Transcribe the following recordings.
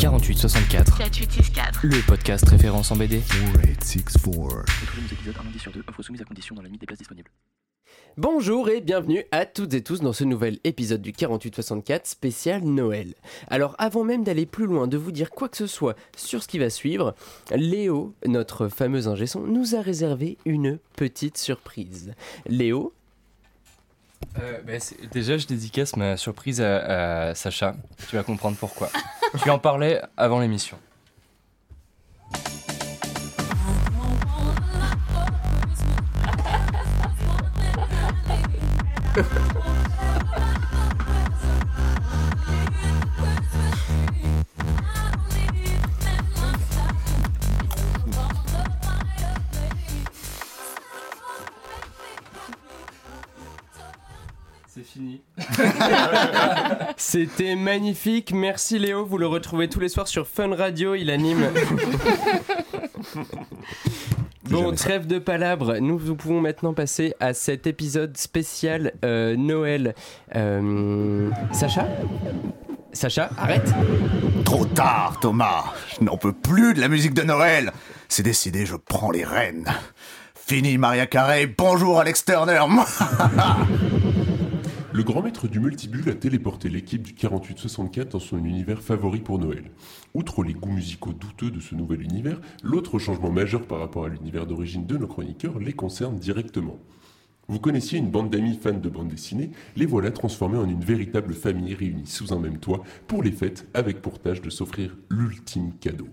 4864. 4864. Le podcast référence en BD. 4864. Retrouvez nos épisodes un lundi sur deux, offre soumise à condition dans la limite des places disponibles. Bonjour et bienvenue à toutes et tous dans ce nouvel épisode du 4864 spécial Noël. Alors avant même d'aller plus loin, de vous dire quoi que ce soit sur ce qui va suivre, Léo, notre fameux ingé son, nous a réservé une petite surprise. Léo, Euh, bah, c'est- déjà, je dédicace ma surprise à, à Sacha. Tu vas comprendre pourquoi. tu en parlais avant l'émission. fini. c'était magnifique, merci Léo, vous le retrouvez tous les soirs sur Fun Radio, il anime... Bon, trêve de palabres, nous pouvons maintenant passer à cet épisode spécial euh, Noël. Euh, Sacha Sacha, arrête Trop tard, Thomas. Je n'en peux plus de la musique de Noël. C'est décidé, je prends les rênes. Fini Maria Carey, bonjour Alex Turner. Le grand maître du multibule a téléporté l'équipe du 48-64 dans son univers favori pour Noël. Outre les goûts musicaux douteux de ce nouvel univers, l'autre changement majeur par rapport à l'univers d'origine de nos chroniqueurs les concerne directement. Vous connaissiez une bande d'amis fans de bande dessinée, les voilà transformés en une véritable famille réunie sous un même toit pour les fêtes avec pour tâche de s'offrir l'ultime cadeau.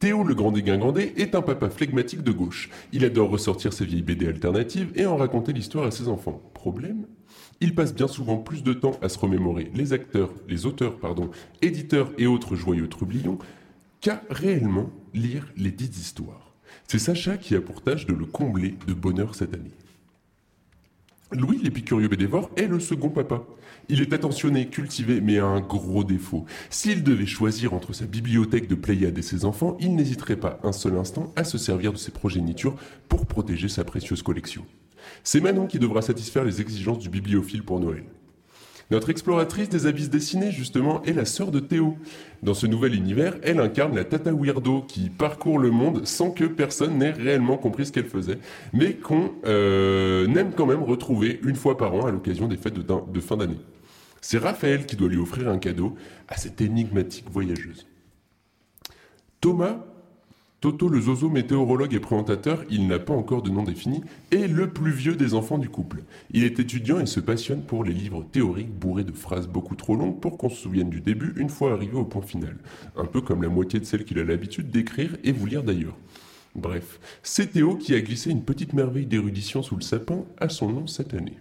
Théo le grand dégingandé est un papa flegmatique de gauche. Il adore ressortir ses vieilles BD alternatives et en raconter l'histoire à ses enfants. Problème? Il passe bien souvent plus de temps à se remémorer les acteurs, les auteurs, pardon, éditeurs et autres joyeux trublions qu'à réellement lire les dites histoires. C'est Sacha qui a pour tâche de le combler de bonheur cette année. Louis l'épicurieux bédévore est le second papa. Il est attentionné, cultivé, mais a un gros défaut. S'il devait choisir entre sa bibliothèque de Pléiade et ses enfants, il n'hésiterait pas un seul instant à se servir de ses progénitures pour protéger sa précieuse collection. C'est Manon qui devra satisfaire les exigences du bibliophile pour Noël. Notre exploratrice des abysses dessinés, justement, est la sœur de Théo. Dans ce nouvel univers, elle incarne la Tata Weirdo qui parcourt le monde sans que personne n'ait réellement compris ce qu'elle faisait, mais qu'on euh, aime quand même retrouver une fois par an à l'occasion des fêtes de, de fin d'année. C'est Raphaël qui doit lui offrir un cadeau à cette énigmatique voyageuse. Thomas, Toto le zozo météorologue et présentateur, il n'a pas encore de nom défini, est le plus vieux des enfants du couple. Il est étudiant et se passionne pour les livres théoriques bourrés de phrases beaucoup trop longues pour qu'on se souvienne du début une fois arrivé au point final. Un peu comme la moitié de celles qu'il a l'habitude d'écrire et vous lire d'ailleurs. Bref, c'est Théo qui a glissé une petite merveille d'érudition sous le sapin à son nom cette année.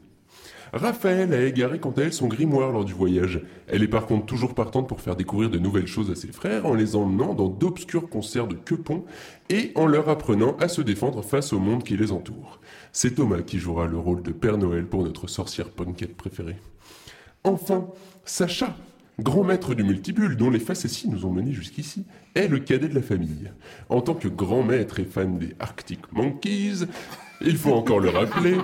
Raphaël a égaré quant à elle son grimoire lors du voyage. Elle est par contre toujours partante pour faire découvrir de nouvelles choses à ses frères en les emmenant dans d'obscurs concerts de quepons et en leur apprenant à se défendre face au monde qui les entoure. C'est Thomas qui jouera le rôle de Père Noël pour notre sorcière punkette préférée. Enfin, Sacha, grand maître du multibule dont les facéties nous ont menés jusqu'ici, est le cadet de la famille. En tant que grand maître et fan des Arctic Monkeys, il faut encore le rappeler,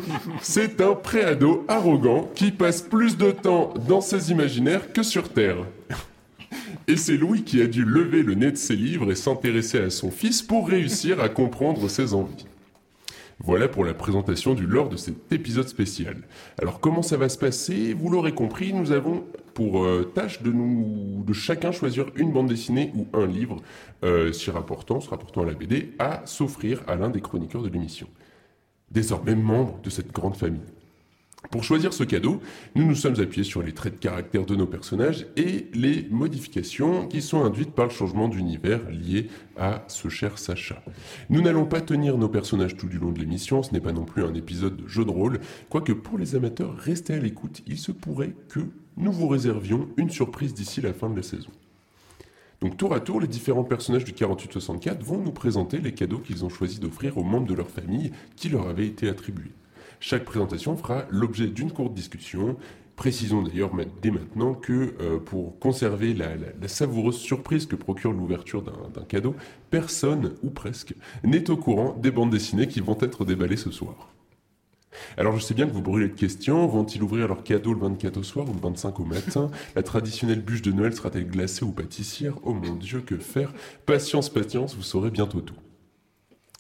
c'est un préado arrogant qui passe plus de temps dans ses imaginaires que sur Terre. Et c'est Louis qui a dû lever le nez de ses livres et s'intéresser à son fils pour réussir à comprendre ses envies. Voilà pour la présentation du lore de cet épisode spécial. Alors comment ça va se passer? Vous l'aurez compris, nous avons pour euh, tâche de nous de chacun choisir une bande dessinée ou un livre euh, s'y rapportant, se rapportant à la BD, à s'offrir à l'un des chroniqueurs de l'émission désormais membre de cette grande famille. Pour choisir ce cadeau, nous nous sommes appuyés sur les traits de caractère de nos personnages et les modifications qui sont induites par le changement d'univers lié à ce cher Sacha. Nous n'allons pas tenir nos personnages tout du long de l'émission, ce n'est pas non plus un épisode de jeu de rôle, quoique pour les amateurs, restez à l'écoute, il se pourrait que nous vous réservions une surprise d'ici la fin de la saison. Donc tour à tour, les différents personnages du 4864 vont nous présenter les cadeaux qu'ils ont choisi d'offrir aux membres de leur famille qui leur avaient été attribués. Chaque présentation fera l'objet d'une courte discussion. Précisons d'ailleurs dès maintenant que euh, pour conserver la, savoureuse surprise que procure l'ouverture d'un cadeau, personne, ou presque, n'est au courant des bandes dessinées qui vont être déballées ce soir. Alors je sais bien que vous brûlez de questions, vont-ils ouvrir leur cadeau le 24 au soir ou le 25 au matin? La traditionnelle bûche de Noël sera-t-elle glacée ou pâtissière? Oh mon dieu, que faire? Patience, patience, vous saurez bientôt tout.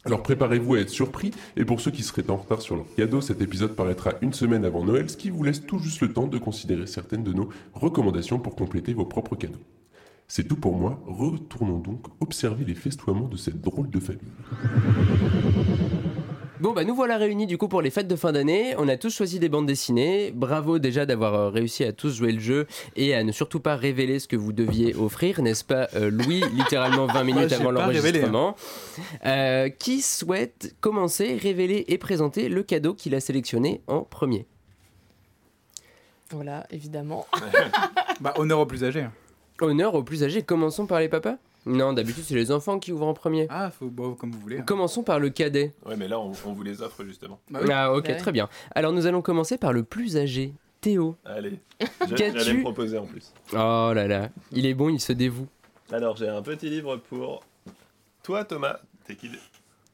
Alors préparez-vous à être surpris, et pour ceux qui seraient en retard sur leur cadeau, cet épisode paraîtra une semaine avant Noël, ce qui vous laisse tout juste le temps de considérer certaines de nos recommandations pour compléter vos propres cadeaux. C'est tout pour moi, retournons donc observer les festoiements de cette drôle de famille. Bon, bah nous voilà réunis du coup pour les fêtes de fin d'année. On a tous choisi des bandes dessinées. Bravo déjà d'avoir euh, réussi à tous jouer le jeu et à ne surtout pas révéler ce que vous deviez offrir, n'est-ce pas, euh, Louis Littéralement 20 minutes avant révélé, l'enregistrement. Euh, qui souhaite commencer, révéler et présenter le cadeau qu'il a sélectionné en premier? Voilà, évidemment. Bah, honneur aux plus âgés. hein. Honneur aux plus âgés. Commençons par les papas? Non, d'habitude c'est les enfants qui ouvrent en premier. Ah, faut, bon, comme vous voulez. hein. Commençons par le cadet. Ouais, mais là, on, on vous les offre justement. Bah oui. Ah ok, Ouais. très bien. Alors nous allons commencer par le plus âgé, Théo. Allez, Qu'as-tu- j'allais me proposer en plus. Oh là là, il est bon, il se dévoue. Alors, j'ai un petit livre pour toi, Thomas. T'es qui,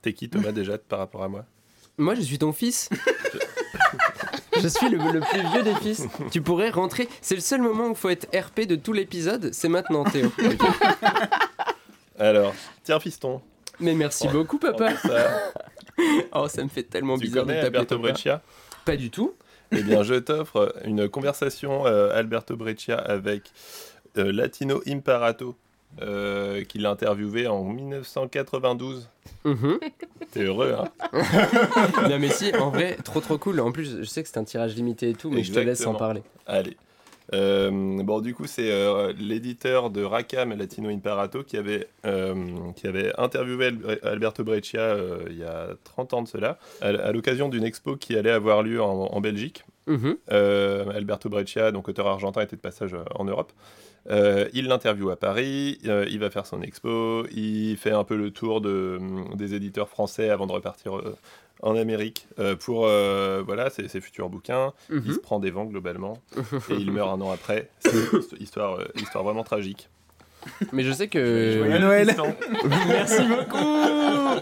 T'es qui Thomas, déjà, par rapport à moi? Moi, je suis ton fils. je suis le, le plus vieux des fils. Tu pourrais rentrer. C'est le seul moment où il faut être RP de tout l'épisode. C'est maintenant, Théo. Alors, tiens, fiston. Mais merci Oh. beaucoup, papa. Ça. Oh, ça me fait tellement tu bizarre de connais t'appeler Alberto papa. Breccia Pas du tout. Eh bien, je t'offre une conversation euh, Alberto Breccia avec euh, Latino Imparato, euh, qui l'a interviewé en 1992. Mhm. T'es heureux, hein non, mais si, en vrai, trop trop cool. En plus, je sais que c'est un tirage limité et tout, mais je te laisse en parler. Allez. Euh, bon, du coup, c'est euh, l'éditeur de Racam Latino Imparato qui avait, euh, qui avait interviewé Al- Alberto Breccia il y a 30 ans de cela, à, à l'occasion d'une expo qui allait avoir lieu en, en Belgique. Mhm. Euh, Alberto Breccia, donc auteur argentin, était de passage en Europe. Euh, il l'interviewe à Paris, euh, il va faire son expo, il fait un peu le tour de, des éditeurs français avant de repartir euh, en Amérique euh, pour euh, voilà, ses, ses futurs bouquins. Il Mhm. se prend des vents globalement et il meurt un an après. C'est une histoire, euh, histoire vraiment tragique. Mais je sais que. Joyeux Noël Merci beaucoup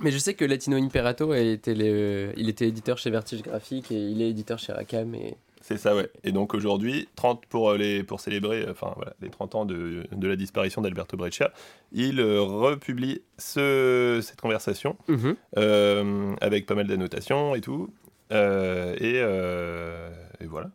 Mais je sais que Latino Imperato a été le- il était éditeur chez Vertige Graphique et il est éditeur chez Racam. Et... C'est ça, ouais. Et donc aujourd'hui, 30 pour, euh, les, pour célébrer euh, enfin, voilà, les 30 ans de, de la disparition d'Alberto Breccia, il euh, republie ce, cette conversation Mhm. euh, avec pas mal d'annotations et tout. Euh, et, et voilà.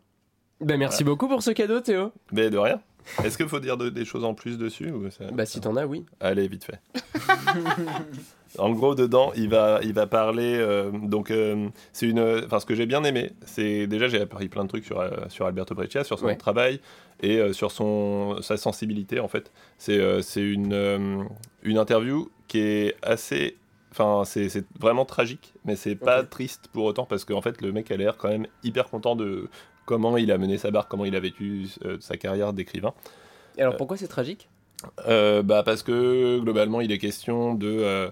Ben, merci beaucoup pour ce cadeau, Théo. Mais de rien. Est-ce qu'il faut dire de- des choses en plus dessus ou ça- Bah, si t'en as, oui. Allez, vite fait. en gros, dedans, il va, il va parler. euh, donc, euh, c'est une. Enfin, ce que j'ai bien aimé, c'est déjà j'ai appris plein de trucs sur, euh, sur Alberto Breccia, sur son Ouais. travail et sur son sa sensibilité en fait. C'est c'est une une interview qui est assez. Enfin, c'est vraiment tragique, mais c'est pas triste pour autant parce qu'en fait, le mec a l'air quand même hyper content de comment il a mené sa barque, comment il a vécu euh, sa carrière d'écrivain. Et alors, pourquoi c'est tragique? Euh, bah parce que globalement il est question de euh,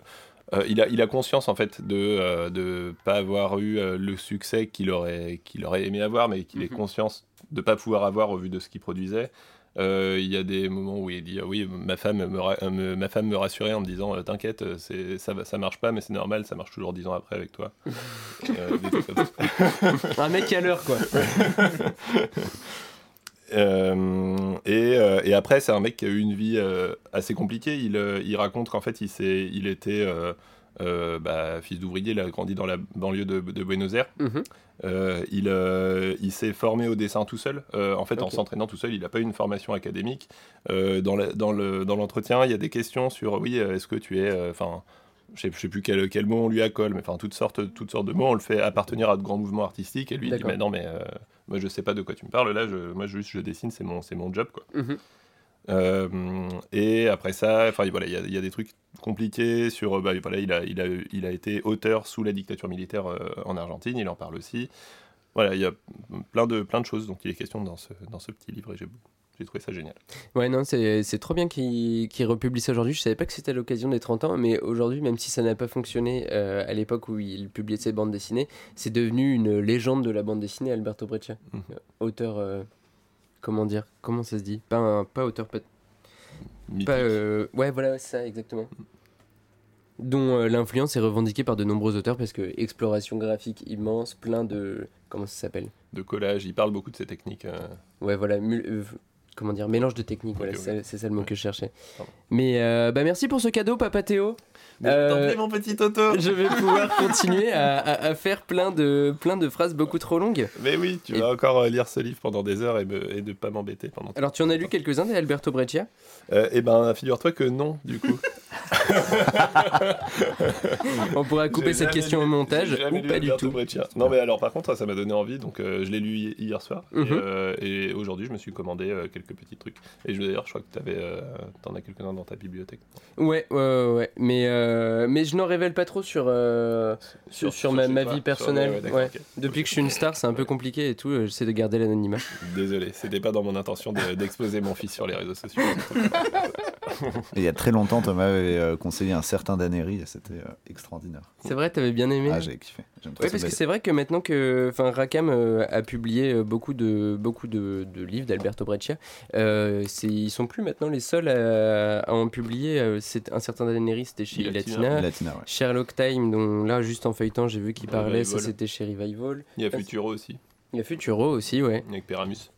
euh, il, a, il a conscience en fait de euh, de pas avoir eu euh, le succès qu'il aurait qu'il aurait aimé avoir mais qu'il ait Mhm. conscience de pas pouvoir avoir au vu de ce qu'il produisait Euh, il y a des moments où il dit ah oui ma femme me, ra- euh, me- ma femme me rassurait en me disant euh, t'inquiète euh, c'est ça va- ça marche pas mais c'est normal ça marche toujours dix ans après avec toi Euh. Un mec à l'heure, quoi. Euh, et, euh, et après, c'est un mec qui a eu une vie euh, assez compliquée. Il, euh, il raconte qu'en fait, il, s'est- il était euh, bah, fils d'ouvrier, il a grandi dans la banlieue de, de Buenos Aires. Mhm. Euh, il euh, il s'est formé au dessin tout seul. En fait, en s'entraînant tout seul, il n'a pas eu une formation académique. Dans l'entretien, il y a des questions sur oui, est-ce que tu es. Enfin. je je sais plus quel, quel mot on lui accole, mais enfin toutes sortes, toutes sortes de mots. On le fait appartenir à de grands mouvements artistiques et lui il dit mais non mais moi je sais pas de quoi tu me parles là. Je, moi juste je dessine, c'est mon, job quoi. Mhm. Euh, et après ça, enfin voilà, il y, a- il y a des trucs compliqués sur, euh, bah, voilà, il a, il a, il a été auteur sous la dictature militaire euh, en Argentine, il en parle aussi. Voilà, il y a plein de, plein de choses dont il est question dans ce, dans ce petit livre et j'ai, j'ai trouvé ça génial. Ouais, non, c'est trop bien qu'il qu'il republie ça aujourd'hui. Je savais pas que c'était à l'occasion des 30 ans, mais aujourd'hui, même si ça n'a pas fonctionné euh, à l'époque où il publiait ses bandes dessinées, c'est devenu une légende de la bande dessinée, Alberto Breccia. Euh, Auteur. euh, comment dire Comment ça se dit pas, un- pas auteur, pas. Pas, euh, ouais, voilà, c'est ça, exactement. dont euh, l'influence est revendiquée par de nombreux auteurs parce que exploration graphique immense, plein de comment ça s'appelle? De collage, il parle beaucoup de ces techniques. euh, Ouais, voilà, mul- comment dire, mélange de techniques, voilà, Ok, c'est ça- le mot Ouais. que je cherchais. Pardon. Mais euh, bah merci pour ce cadeau, Papa Théo. Euh, prie, mon petit Toto Je vais pouvoir continuer à, à- à faire plein de, plein de phrases beaucoup trop longues. Mais oui, tu Et- vas encore euh, lire ce livre pendant des heures et, me, et de pas m'embêter pendant. Alors, tu en as lu quelques-uns des Alberto Breccia? Euh, eh ben, figure-toi que non, du coup. On pourra couper cette question lu- au montage ou pas du tout. Breccia. Non, mais alors par contre, ça m'a donné envie, donc euh, je l'ai lu hi- hier soir. et, Mhm. Et, aujourd'hui, je me suis commandé euh, quelques petits trucs. Et je- d'ailleurs, je crois que t'avais, euh, t'en as quelques-uns dans ta bibliothèque. Ouais, ouais, ouais. Mais, euh, mais je n'en révèle pas trop sur, euh, sur, sur ma, ma vie sur- personnelle. ouais, ouais. Depuis que je suis une star, c'est un peu compliqué et tout. euh, J'essaie de garder l'anonymat. Désolé, c'était pas dans mon intention de- d'exposer mon fils sur les réseaux sociaux. Il y a très longtemps, Thomas avait conseillé un certain Daneri et c'était extraordinaire. C'est vrai, t'avais bien aimé Ah, j'ai kiffé. Oui, parce que c'est vrai que maintenant que euh, a publié beaucoup de, beaucoup de, de livres d'Alberto Breccia, euh, ils sont plus maintenant les seuls à, à en publier. euh, c'est un certain Daenerys, c'était chez Latina. Latina. Latina, ouais. Sherlock Time, dont là, juste en feuilletant, j'ai vu qu'il parlait, ça c'était chez Revival. Il y a Futuro aussi, Il y a Futuro aussi, ouais. avec Péramus.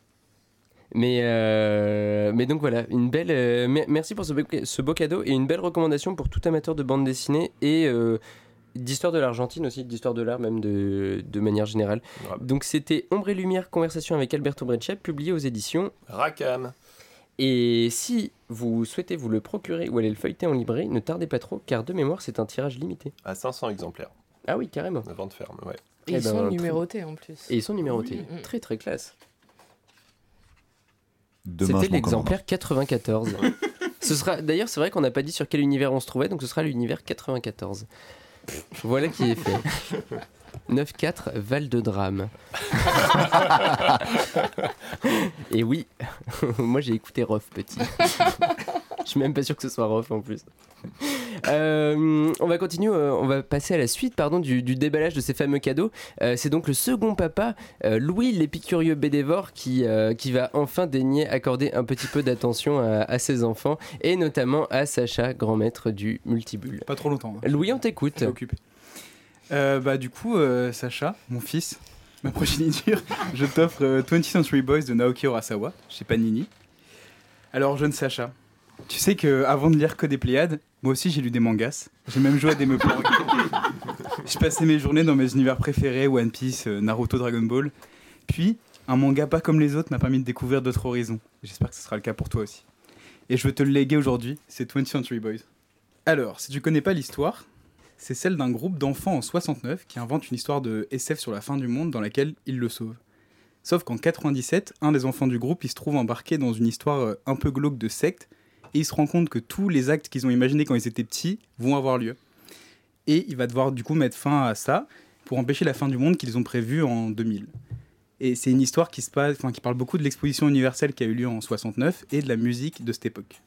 Mais, euh, mais donc voilà, une belle, euh, mer- merci pour ce beau, ce beau cadeau et une belle recommandation pour tout amateur de bande dessinée et euh, d'histoire de l'Argentine aussi, d'histoire de l'art même de, de manière générale. Donc c'était Ombre et Lumière, conversation avec Alberto Breccia, publié aux éditions. Rackham. Et si vous souhaitez vous le procurer ou aller le feuilleter en librairie, ne tardez pas trop car de mémoire c'est un tirage limité. À 500 exemplaires, Ah oui, carrément. de vente ferme, ouais. Eh Et ils ben, sont très- numérotés en plus. Et ils sont numérotés. Très très classe. Demain, C'était l'exemplaire 94. ce sera d'ailleurs c'est vrai qu'on n'a pas dit sur quel univers on se trouvait donc ce sera l'univers 94. Voilà qui est fait. 9-4 Val de Drame. Et oui, moi j'ai écouté Rof petit. Je suis même pas sûr que ce soit Rof en plus. Euh, on va continuer, euh, on va passer à la suite pardon, du, du déballage de ces fameux cadeaux. Euh, c'est donc le second papa, Louis l'épicurieux bédévore, qui, qui va enfin daigner accorder un petit peu d'attention à, à ses enfants et notamment à Sacha, grand maître du multibulle. Pas trop longtemps. hein. Louis, on t'écoute. Bah, du coup, Sacha, mon fils, ma progéniture, je t'offre euh, 20th Century Boys de Naoki Urasawa chez Panini. Alors, jeune Sacha, tu sais que avant de lire que des Pléiades, moi aussi j'ai lu des mangas. J'ai même joué à des meuples. je passais mes journées dans mes univers préférés One Piece, euh, Naruto, Dragon Ball. Puis, un manga pas comme les autres m'a permis de découvrir d'autres horizons. J'espère que ce sera le cas pour toi aussi. Et je veux te le léguer aujourd'hui, c'est 20th Century Boys. Alors, si tu connais pas l'histoire, c'est celle d'un groupe d'enfants en 69 qui invente une histoire de SF sur la fin du monde dans laquelle ils le sauvent. Sauf qu'en 97, un des enfants du groupe il se trouve embarqué dans une histoire euh, un peu glauque de secte et il se rend compte que tous les actes qu'ils ont imaginés quand ils étaient petits vont avoir lieu. Et il va devoir du coup mettre fin à ça pour empêcher la fin du monde qu'ils ont prévue en 2000. Et c'est une histoire qui, se passe, enfin, qui parle beaucoup de l'exposition universelle qui a eu lieu en 69 et de la musique de cette époque.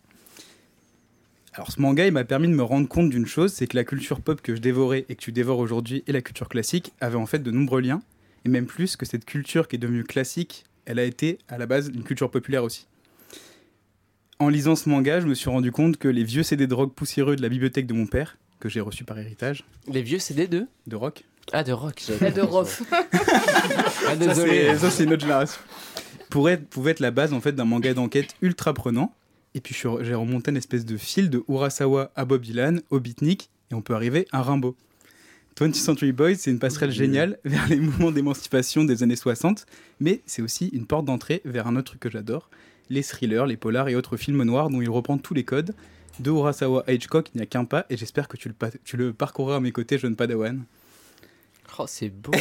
Alors ce manga, il m'a permis de me rendre compte d'une chose, c'est que la culture pop que je dévorais et que tu dévores aujourd'hui et la culture classique avaient en fait de nombreux liens, et même plus que cette culture qui est devenue classique, elle a été à la base une culture populaire aussi. En lisant ce manga, je me suis rendu compte que les vieux CD de rock poussiéreux de la bibliothèque de mon père, que j'ai reçu par héritage, Les vieux CD de de rock, Ah, de rock. La de Rof. Ah, ça désolé. c'est ça, c'est une autre génération, pourrait pouvait être la base en fait d'un manga d'enquête ultra prenant. Et puis j'ai remonté une espèce de fil de Urasawa à Bob Dylan, au beatnik, et on peut arriver à Rimbaud. 20th Century Boys, c'est une passerelle géniale vers les mouvements d'émancipation des années 60, mais c'est aussi une porte d'entrée vers un autre truc que j'adore, les thrillers, les polars et autres films noirs dont il reprend tous les codes. De Urasawa à Hitchcock, il n'y a qu'un pas, et j'espère que tu le, pa- tu le parcourras à mes côtés, jeune padawan. Oh, c'est beau.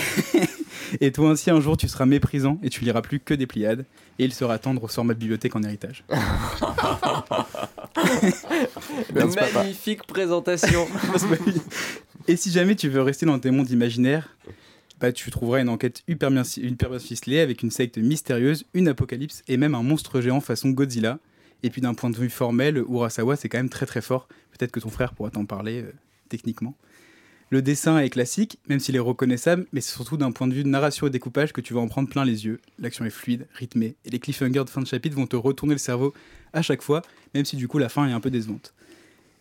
Et toi ainsi, un jour, tu seras méprisant et tu liras plus que des Pléiades, et il sera temps de recevoir ma bibliothèque en héritage. Merci, papa. Magnifique présentation. Et si jamais tu veux rester dans tes mondes imaginaires, bah, tu trouveras une enquête hyper bien, ficelée avec une secte mystérieuse, une apocalypse et même un monstre géant façon Godzilla. Et puis d'un point de vue formel, Urasawa c'est quand même très très fort. Peut-être que ton frère pourra t'en parler euh, techniquement. Le dessin est classique, même s'il est reconnaissable, mais c'est surtout d'un point de vue narration et découpage que tu vas en prendre plein les yeux. L'action est fluide, rythmée, et les cliffhangers de fin de chapitre vont te retourner le cerveau à chaque fois, même si du coup la fin est un peu décevante.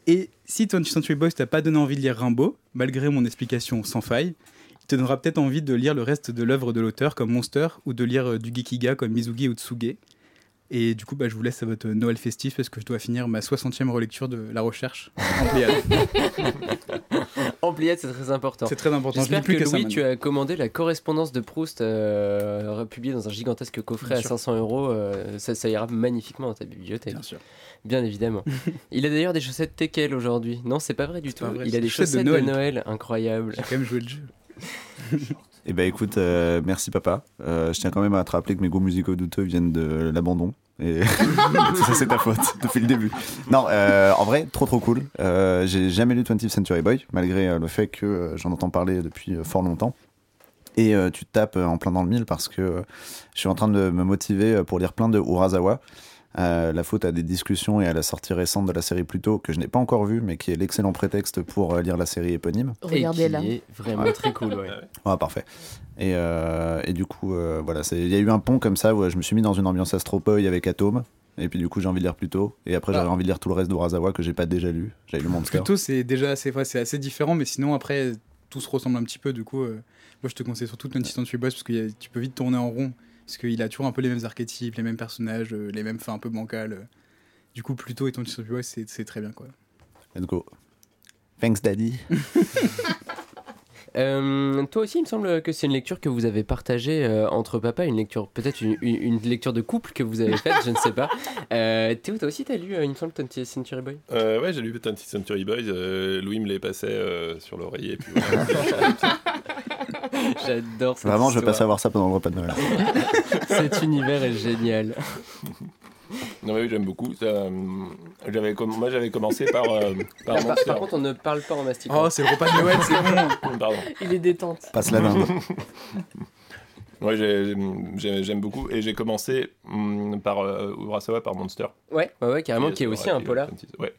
Et si 20th Century Boys t'a pas donné envie de lire Rimbaud, malgré mon explication sans faille, il te donnera peut-être envie de lire le reste de l'œuvre de l'auteur comme Monster ou de lire euh, du Gekiga comme Mizugi ou Tsuge. Et du coup, bah, je vous laisse à votre Noël festif parce que je dois finir ma 60e relecture de La Recherche en Pléiade. En Pléiade, c'est très important. C'est très important. Je J'espère plus que, que, ça. Louis, tu as commandé la correspondance de Proust euh, publiée dans un gigantesque coffret Bien à sûr. 500 euros. euh, ça, ça ira magnifiquement dans ta bibliothèque. Bien sûr. Bien évidemment. il a d'ailleurs des chaussettes Tekel aujourd'hui. Non, c'est pas vrai du tout. vrai, il a des chaussettes de de Noël. Noël, incroyable. J'ai quand même joué le jeu. Eh ben écoute, euh, merci papa. Euh, je tiens quand même à te rappeler que mes goûts musicaux douteux viennent de l'abandon. Et ça, c'est ta faute depuis le début. Non, euh, en vrai, trop trop cool. J'ai jamais lu 20th Century Boy, malgré le fait que j'en entends parler depuis fort longtemps. Et tu te tapes en plein dans le mille parce que je suis en train de me motiver pour lire plein de Urasawa. Euh, la faute à des discussions et à la sortie récente de la série Pluto que je n'ai pas encore vue, mais qui est l'excellent prétexte pour euh, lire la série éponyme. Regardez-la. Est vraiment très cool, ouais. Ah, parfait. Et, euh, et du coup, euh, voilà, c'est- il y a eu un pont comme ça où je me suis mis dans une ambiance Astropoi avec Atome. Et puis du coup, j'ai envie de lire Pluto. Et après, j'avais Ah. envie de lire tout le reste d'Urasawa que j'ai pas déjà lu. J'avais lu Monster. Plutôt, c'est déjà assez, ouais, c'est assez différent, mais sinon, après, tout se ressemble un petit peu. Du coup, euh, moi, je te conseille surtout 20th Century Boys parce que y a- tu peux vite tourner en rond. Parce qu'il a toujours un peu les mêmes archétypes, les mêmes personnages, euh, les mêmes fins un peu bancales. euh. Du coup, Pluto et 20th Century Boys, c'est très bien, quoi. Let's go. Thanks, Daddy. Euh, toi aussi, il me semble que c'est une lecture que vous avez partagée euh, entre papa, une lecture, peut-être une, une- une lecture de couple que vous avez faite, je ne sais pas. Euh, Théo, toi aussi, t'as lu, euh, il me semble, 20th Century Boy Euh, ouais, j'ai lu 20th Century Boys. euh, Louis me les passait euh, sur l'oreiller. et puis voilà. J'adore cette Vraiment, je veux pas savoir ça pendant le repas de Noël. Cet univers est génial. non, mais oui, j'aime beaucoup. Ça, euh, j'avais com- moi, j'avais commencé par, euh, par Par, contre, on ne parle pas en mastiquant. Oh, c'est le repas de Noël, c'est bon Pardon. Il est détente. Passe la dinde. Ouais, j'ai- j'ai- j'aime beaucoup. Et j'ai commencé hum, par euh, Urasawa, par Monster. ouais, ouais, ouais, carrément, qui est aussi un polar. Ouais.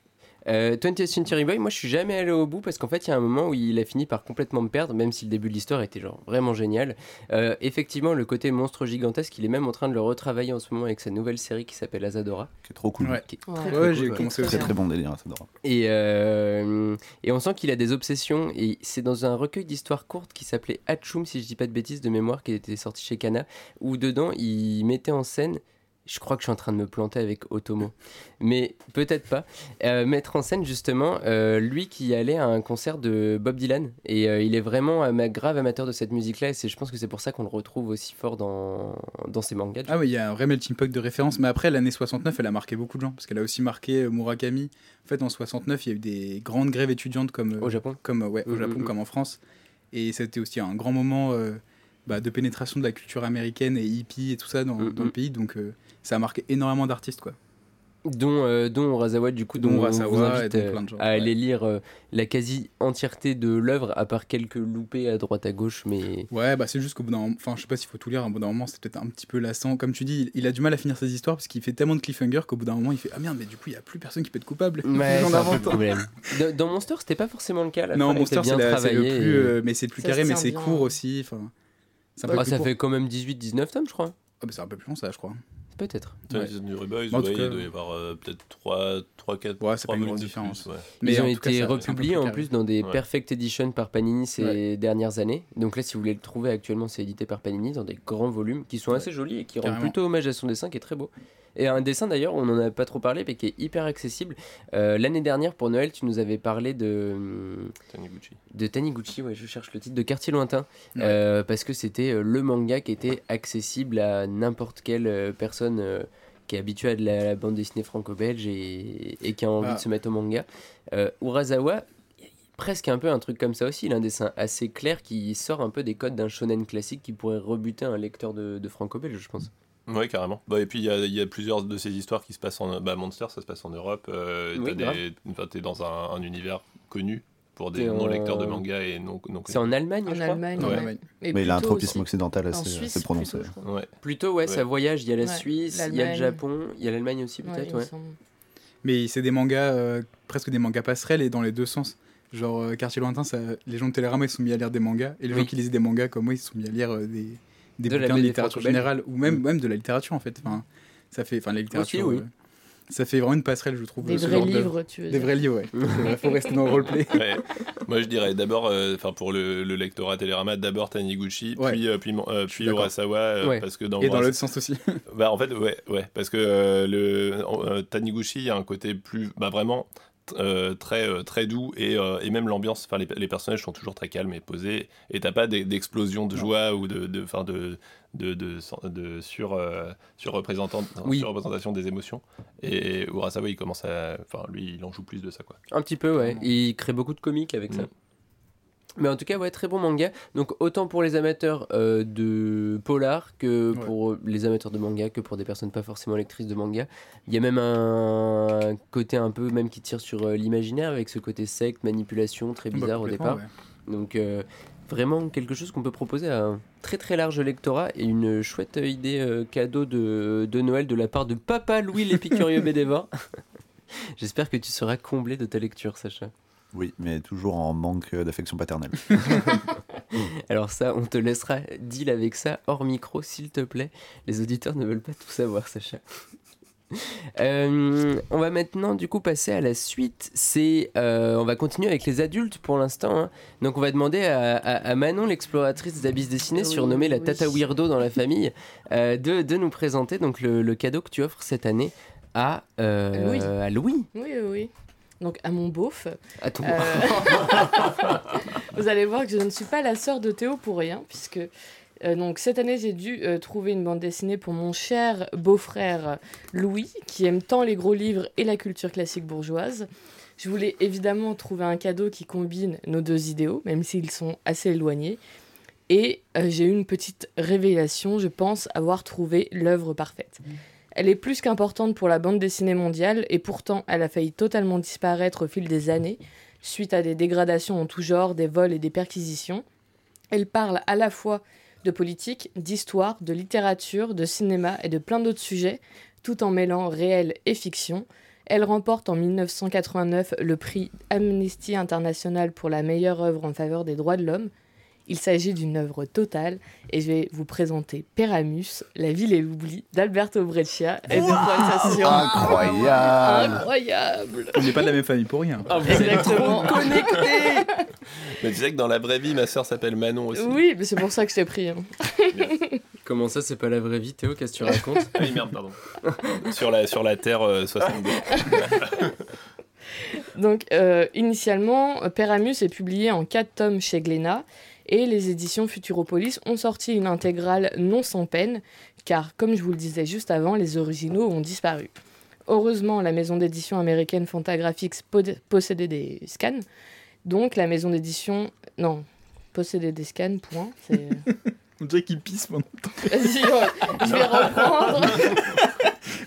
Euh, 20th Century Boy, moi je suis jamais allé au bout parce qu'en fait il y a un moment où il a fini par complètement me perdre, même si le début de l'histoire était genre vraiment génial. Euh, effectivement, le côté monstre gigantesque, il est même en train de le retravailler en ce moment avec sa nouvelle série qui s'appelle Azadora. Qui est trop cool. Ouais. Ouais. cool, j'ai ouais. commencé Très très bon délire. Et, euh, et on sent qu'il a des obsessions. Et c'est dans un recueil d'histoires courtes qui s'appelait Hatchoum, si je dis pas de bêtises, de mémoire, qui était sorti chez Kana, où dedans il mettait en scène. Je crois que je suis en train de me planter avec Otomo, mais peut-être pas. Euh, mettre en scène justement euh, lui qui allait à un concert de Bob Dylan et euh, il est vraiment un grave amateur de cette musique-là. Et je pense que c'est pour ça qu'on le retrouve aussi fort dans dans ses mangas. Ah oui, il y a un vrai melting pot de références. Mais après, l'année 69, elle a marqué beaucoup de gens. Parce qu'elle a aussi marqué Murakami. En fait, en 69, il y a eu des grandes grèves étudiantes comme, Au Japon. comme ouais, au Mhm, Japon mhm. comme en France. Et c'était aussi un grand moment bah, de pénétration de la culture américaine et hippie et tout ça dans, dans le pays. Donc euh, ça a marqué énormément d'artistes. quoi. dont euh, dont Urasawa du coup Dont dont et euh, plein de gens, à aller lire euh, la quasi entièreté de l'œuvre à part quelques loupés à droite à gauche mais Ouais, bah c'est juste qu'au bout d'un moment, enfin je sais pas s'il faut tout lire, un bout d'un moment c'est peut-être un petit peu lassant. Comme tu dis, il, il a du mal à finir ses histoires parce qu'il fait tellement de cliffhanger qu'au bout d'un moment il fait Ah merde, mais du coup il y a plus personne qui peut être coupable. Ouais, un peu problème. Dans, dans Monster, c'était pas forcément le cas. Non, Monster c'est le plus. et- euh, mais c'est le plus carré, mais c'est court aussi. Enfin, Ah, ça court. fait quand même 18-19 tomes, je crois. Ah, bah, c'est un peu plus long ça, je crois. Peut-être. Ouais. 20th Century Boys, En tout ouais, cas, il doit y avoir euh, peut-être 3, 3, 4 Ouais, c'est pas une volumes grosse de différence. plus, ouais. Mais Ils ont été ça- republiés en plus dans des Ouais. Perfect Edition par Panini ces Ouais. dernières années. Donc là, si vous voulez le trouver actuellement, c'est édité par Panini dans des grands volumes qui sont assez jolis et qui rendent plutôt hommage à son dessin qui est très beau. Et un dessin d'ailleurs, on n'en a pas trop parlé, mais qui est hyper accessible. Euh, L'année dernière, pour Noël, tu nous avais parlé de, Taniguchi. de Taniguchi, ouais, je cherche le titre, de Quartier Lointain, Ouais. euh, parce que c'était euh, le manga qui était accessible à n'importe quelle personne euh, qui est habituée à de la, la bande dessinée franco-belge et, et qui a envie Ah. de se mettre au manga. Urasawa, presque un peu un truc comme ça aussi, il a un dessin assez clair qui sort un peu des codes d'un shonen classique qui pourrait rebuter un lecteur de, de franco-belge, je pense. Ouais, carrément. Bah, et puis il y a, il y a plusieurs de ces histoires qui se passent en. Bah, Monster, ça se passe en Europe. Euh, Oui, des- t'es dans un, un univers connu pour des en- non-lecteurs de manga et non, non C'est en Allemagne, En je crois Allemagne, Ouais. Mais il a un tropisme aussi occidental en assez, Suisse, assez prononcé. plutôt. Ouais. Plutôt, ouais, Ouais. ça voyage, il y a la Ouais, Suisse, il y a le. Japon, il y a l'Allemagne aussi peut-être, ouais. Mais c'est des mangas, euh, presque des mangas passerelles et dans les deux sens. Genre, euh, Quartier Lointain, ça, les gens de Télérama ils se sont mis à lire des mangas et les Oui. gens qui lisaient des mangas comme moi ils se sont mis à lire euh, des, des De bouquins de littérature générale ou même, Mm. même de la littérature en fait. Enfin, ça fait, enfin, la littérature. oui. euh, Ça fait vraiment une passerelle, je trouve. Des vrais livres, tu veux Des dire. vrais livres, ouais. Vrai, faut rester dans le roleplay. Ouais. Moi, je dirais d'abord, euh, enfin pour le, le lectorat Télérama, d'abord Taniguchi, Ouais. puis euh, puis euh, puis d'accord. Urasawa, euh, Ouais. parce que dans Et dans l'autre sens aussi. Bah en fait ouais ouais parce que euh, le euh, Taniguchi il y a un côté plus bah vraiment euh, très euh, très doux et, euh, et même l'ambiance enfin les, les personnages sont toujours très calmes et posés et t'as pas d'e- d'explosion de joie ou de de enfin de de, de, de sur euh, sur représentant Oui. sur représentation des émotions et Urasawa il commence à enfin lui il en joue plus de ça quoi Un petit peu, ouais. Il crée beaucoup de comiques avec ça. Mais en tout cas, ouais, très bon manga. Donc autant pour les amateurs euh, de polar que Ouais. pour les amateurs de manga, que pour des personnes pas forcément lectrices de manga. Il y a même un côté un peu même qui tire sur euh, l'imaginaire avec ce côté secte, manipulation, très Bah, bizarre au départ. ouais. Donc euh, vraiment quelque chose qu'on peut proposer à un très très large lectorat et une chouette idée euh, cadeau de, de Noël de la part de Papa Louis l'épicurieux Bédévin. J'espère que tu seras comblé de ta lecture, Sacha. Oui, mais toujours en manque d'affection paternelle. Alors ça, on te laissera deal avec ça hors micro, s'il te plaît. Les auditeurs ne veulent pas tout savoir, Sacha. Euh, on va maintenant du coup passer à la suite. C'est, euh, on va continuer avec les adultes pour l'instant. hein. Donc on va demander à, à- à Manon, l'exploratrice des abysses dessinés, Oui, surnommée la oui. Tata Weirdo dans la famille, euh, de, de nous présenter donc le, le cadeau que tu offres cette année à, euh, Louis. à Louis. Oui, oui, oui. Donc à mon beauf. À ton- Euh, Vous allez voir que je ne suis pas la sœur de Théo pour rien, puisque euh, donc cette année j'ai dû euh, trouver une bande dessinée pour mon cher beau-frère Louis, qui aime tant les gros livres et la culture classique bourgeoise. Je voulais évidemment trouver un cadeau qui combine nos deux idéaux, même s'ils sont assez éloignés. Et j'ai eu une petite révélation, je pense avoir trouvé l'œuvre parfaite. Elle est plus qu'importante pour la bande dessinée mondiale, et pourtant elle a failli totalement disparaître au fil des années, suite à des dégradations en tout genre, des vols et des perquisitions. Elle parle à la fois de politique, d'histoire, de littérature, de cinéma et de plein d'autres sujets, tout en mêlant réel et fiction. Elle remporte en 1989 le prix Amnesty International pour la meilleure œuvre en faveur des droits de l'homme. Il s'agit d'une œuvre totale et je vais vous présenter Péramus, La ville et l'oubli d'Alberto Breccia et de Sassion. Incroyable Incroyable On n'est pas de la même famille pour rien. Exactement. mais tu sais que dans la vraie vie ma sœur s'appelle Manon aussi Oui, mais c'est pour ça que je t'ai pris. hein. Comment ça, c'est pas la vraie vie, Théo? Qu'est-ce que tu racontes? Ah oui merde pardon sur la sur la terre euh, 62 Donc, euh, initialement, Péramus est publié en 4 tomes chez Glénat et les éditions Futuropolis ont sorti une intégrale non sans peine, car, comme je vous le disais juste avant, les originaux ont disparu. Heureusement, la maison d'édition américaine Fantagraphics possédait des scans, donc la maison d'édition. Non, possédait des scans, point. On dirait qu'il pisse pendant. Vas-y, ouais, je vais reprendre.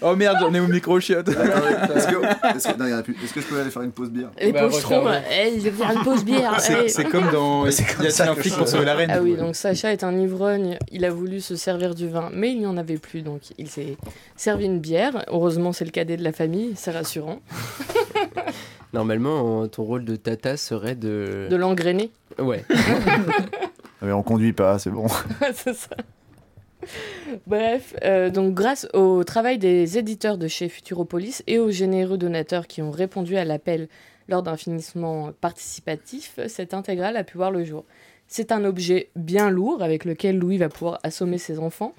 Oh merde, j'en ai au micro chiotte. Est-ce que, est-ce que- non, il y en a plus. Est-ce que je peux aller faire une pause bière? Les Bah, referme. hey, je vais faire une pause bière. C'est hey. c'est comme dans. C'est comme Il y a ça un que flic je- pour sauver la reine. Ah oui, donc Sacha est un ivrogne, il a voulu se servir du vin, mais il n'y en avait plus, donc il s'est servi une bière. Heureusement, c'est le cadet de la famille, c'est rassurant. Normalement, ton rôle de tata serait de... De l'engrainer, Ouais. Ah, Mais on conduit pas, c'est bon. c'est ça. Bref, euh, donc grâce au travail des éditeurs de chez Futuropolis et aux généreux donateurs qui ont répondu à l'appel lors d'un financement participatif, cette intégrale a pu voir le jour. C'est un objet bien lourd avec lequel Louis va pouvoir assommer ses enfants,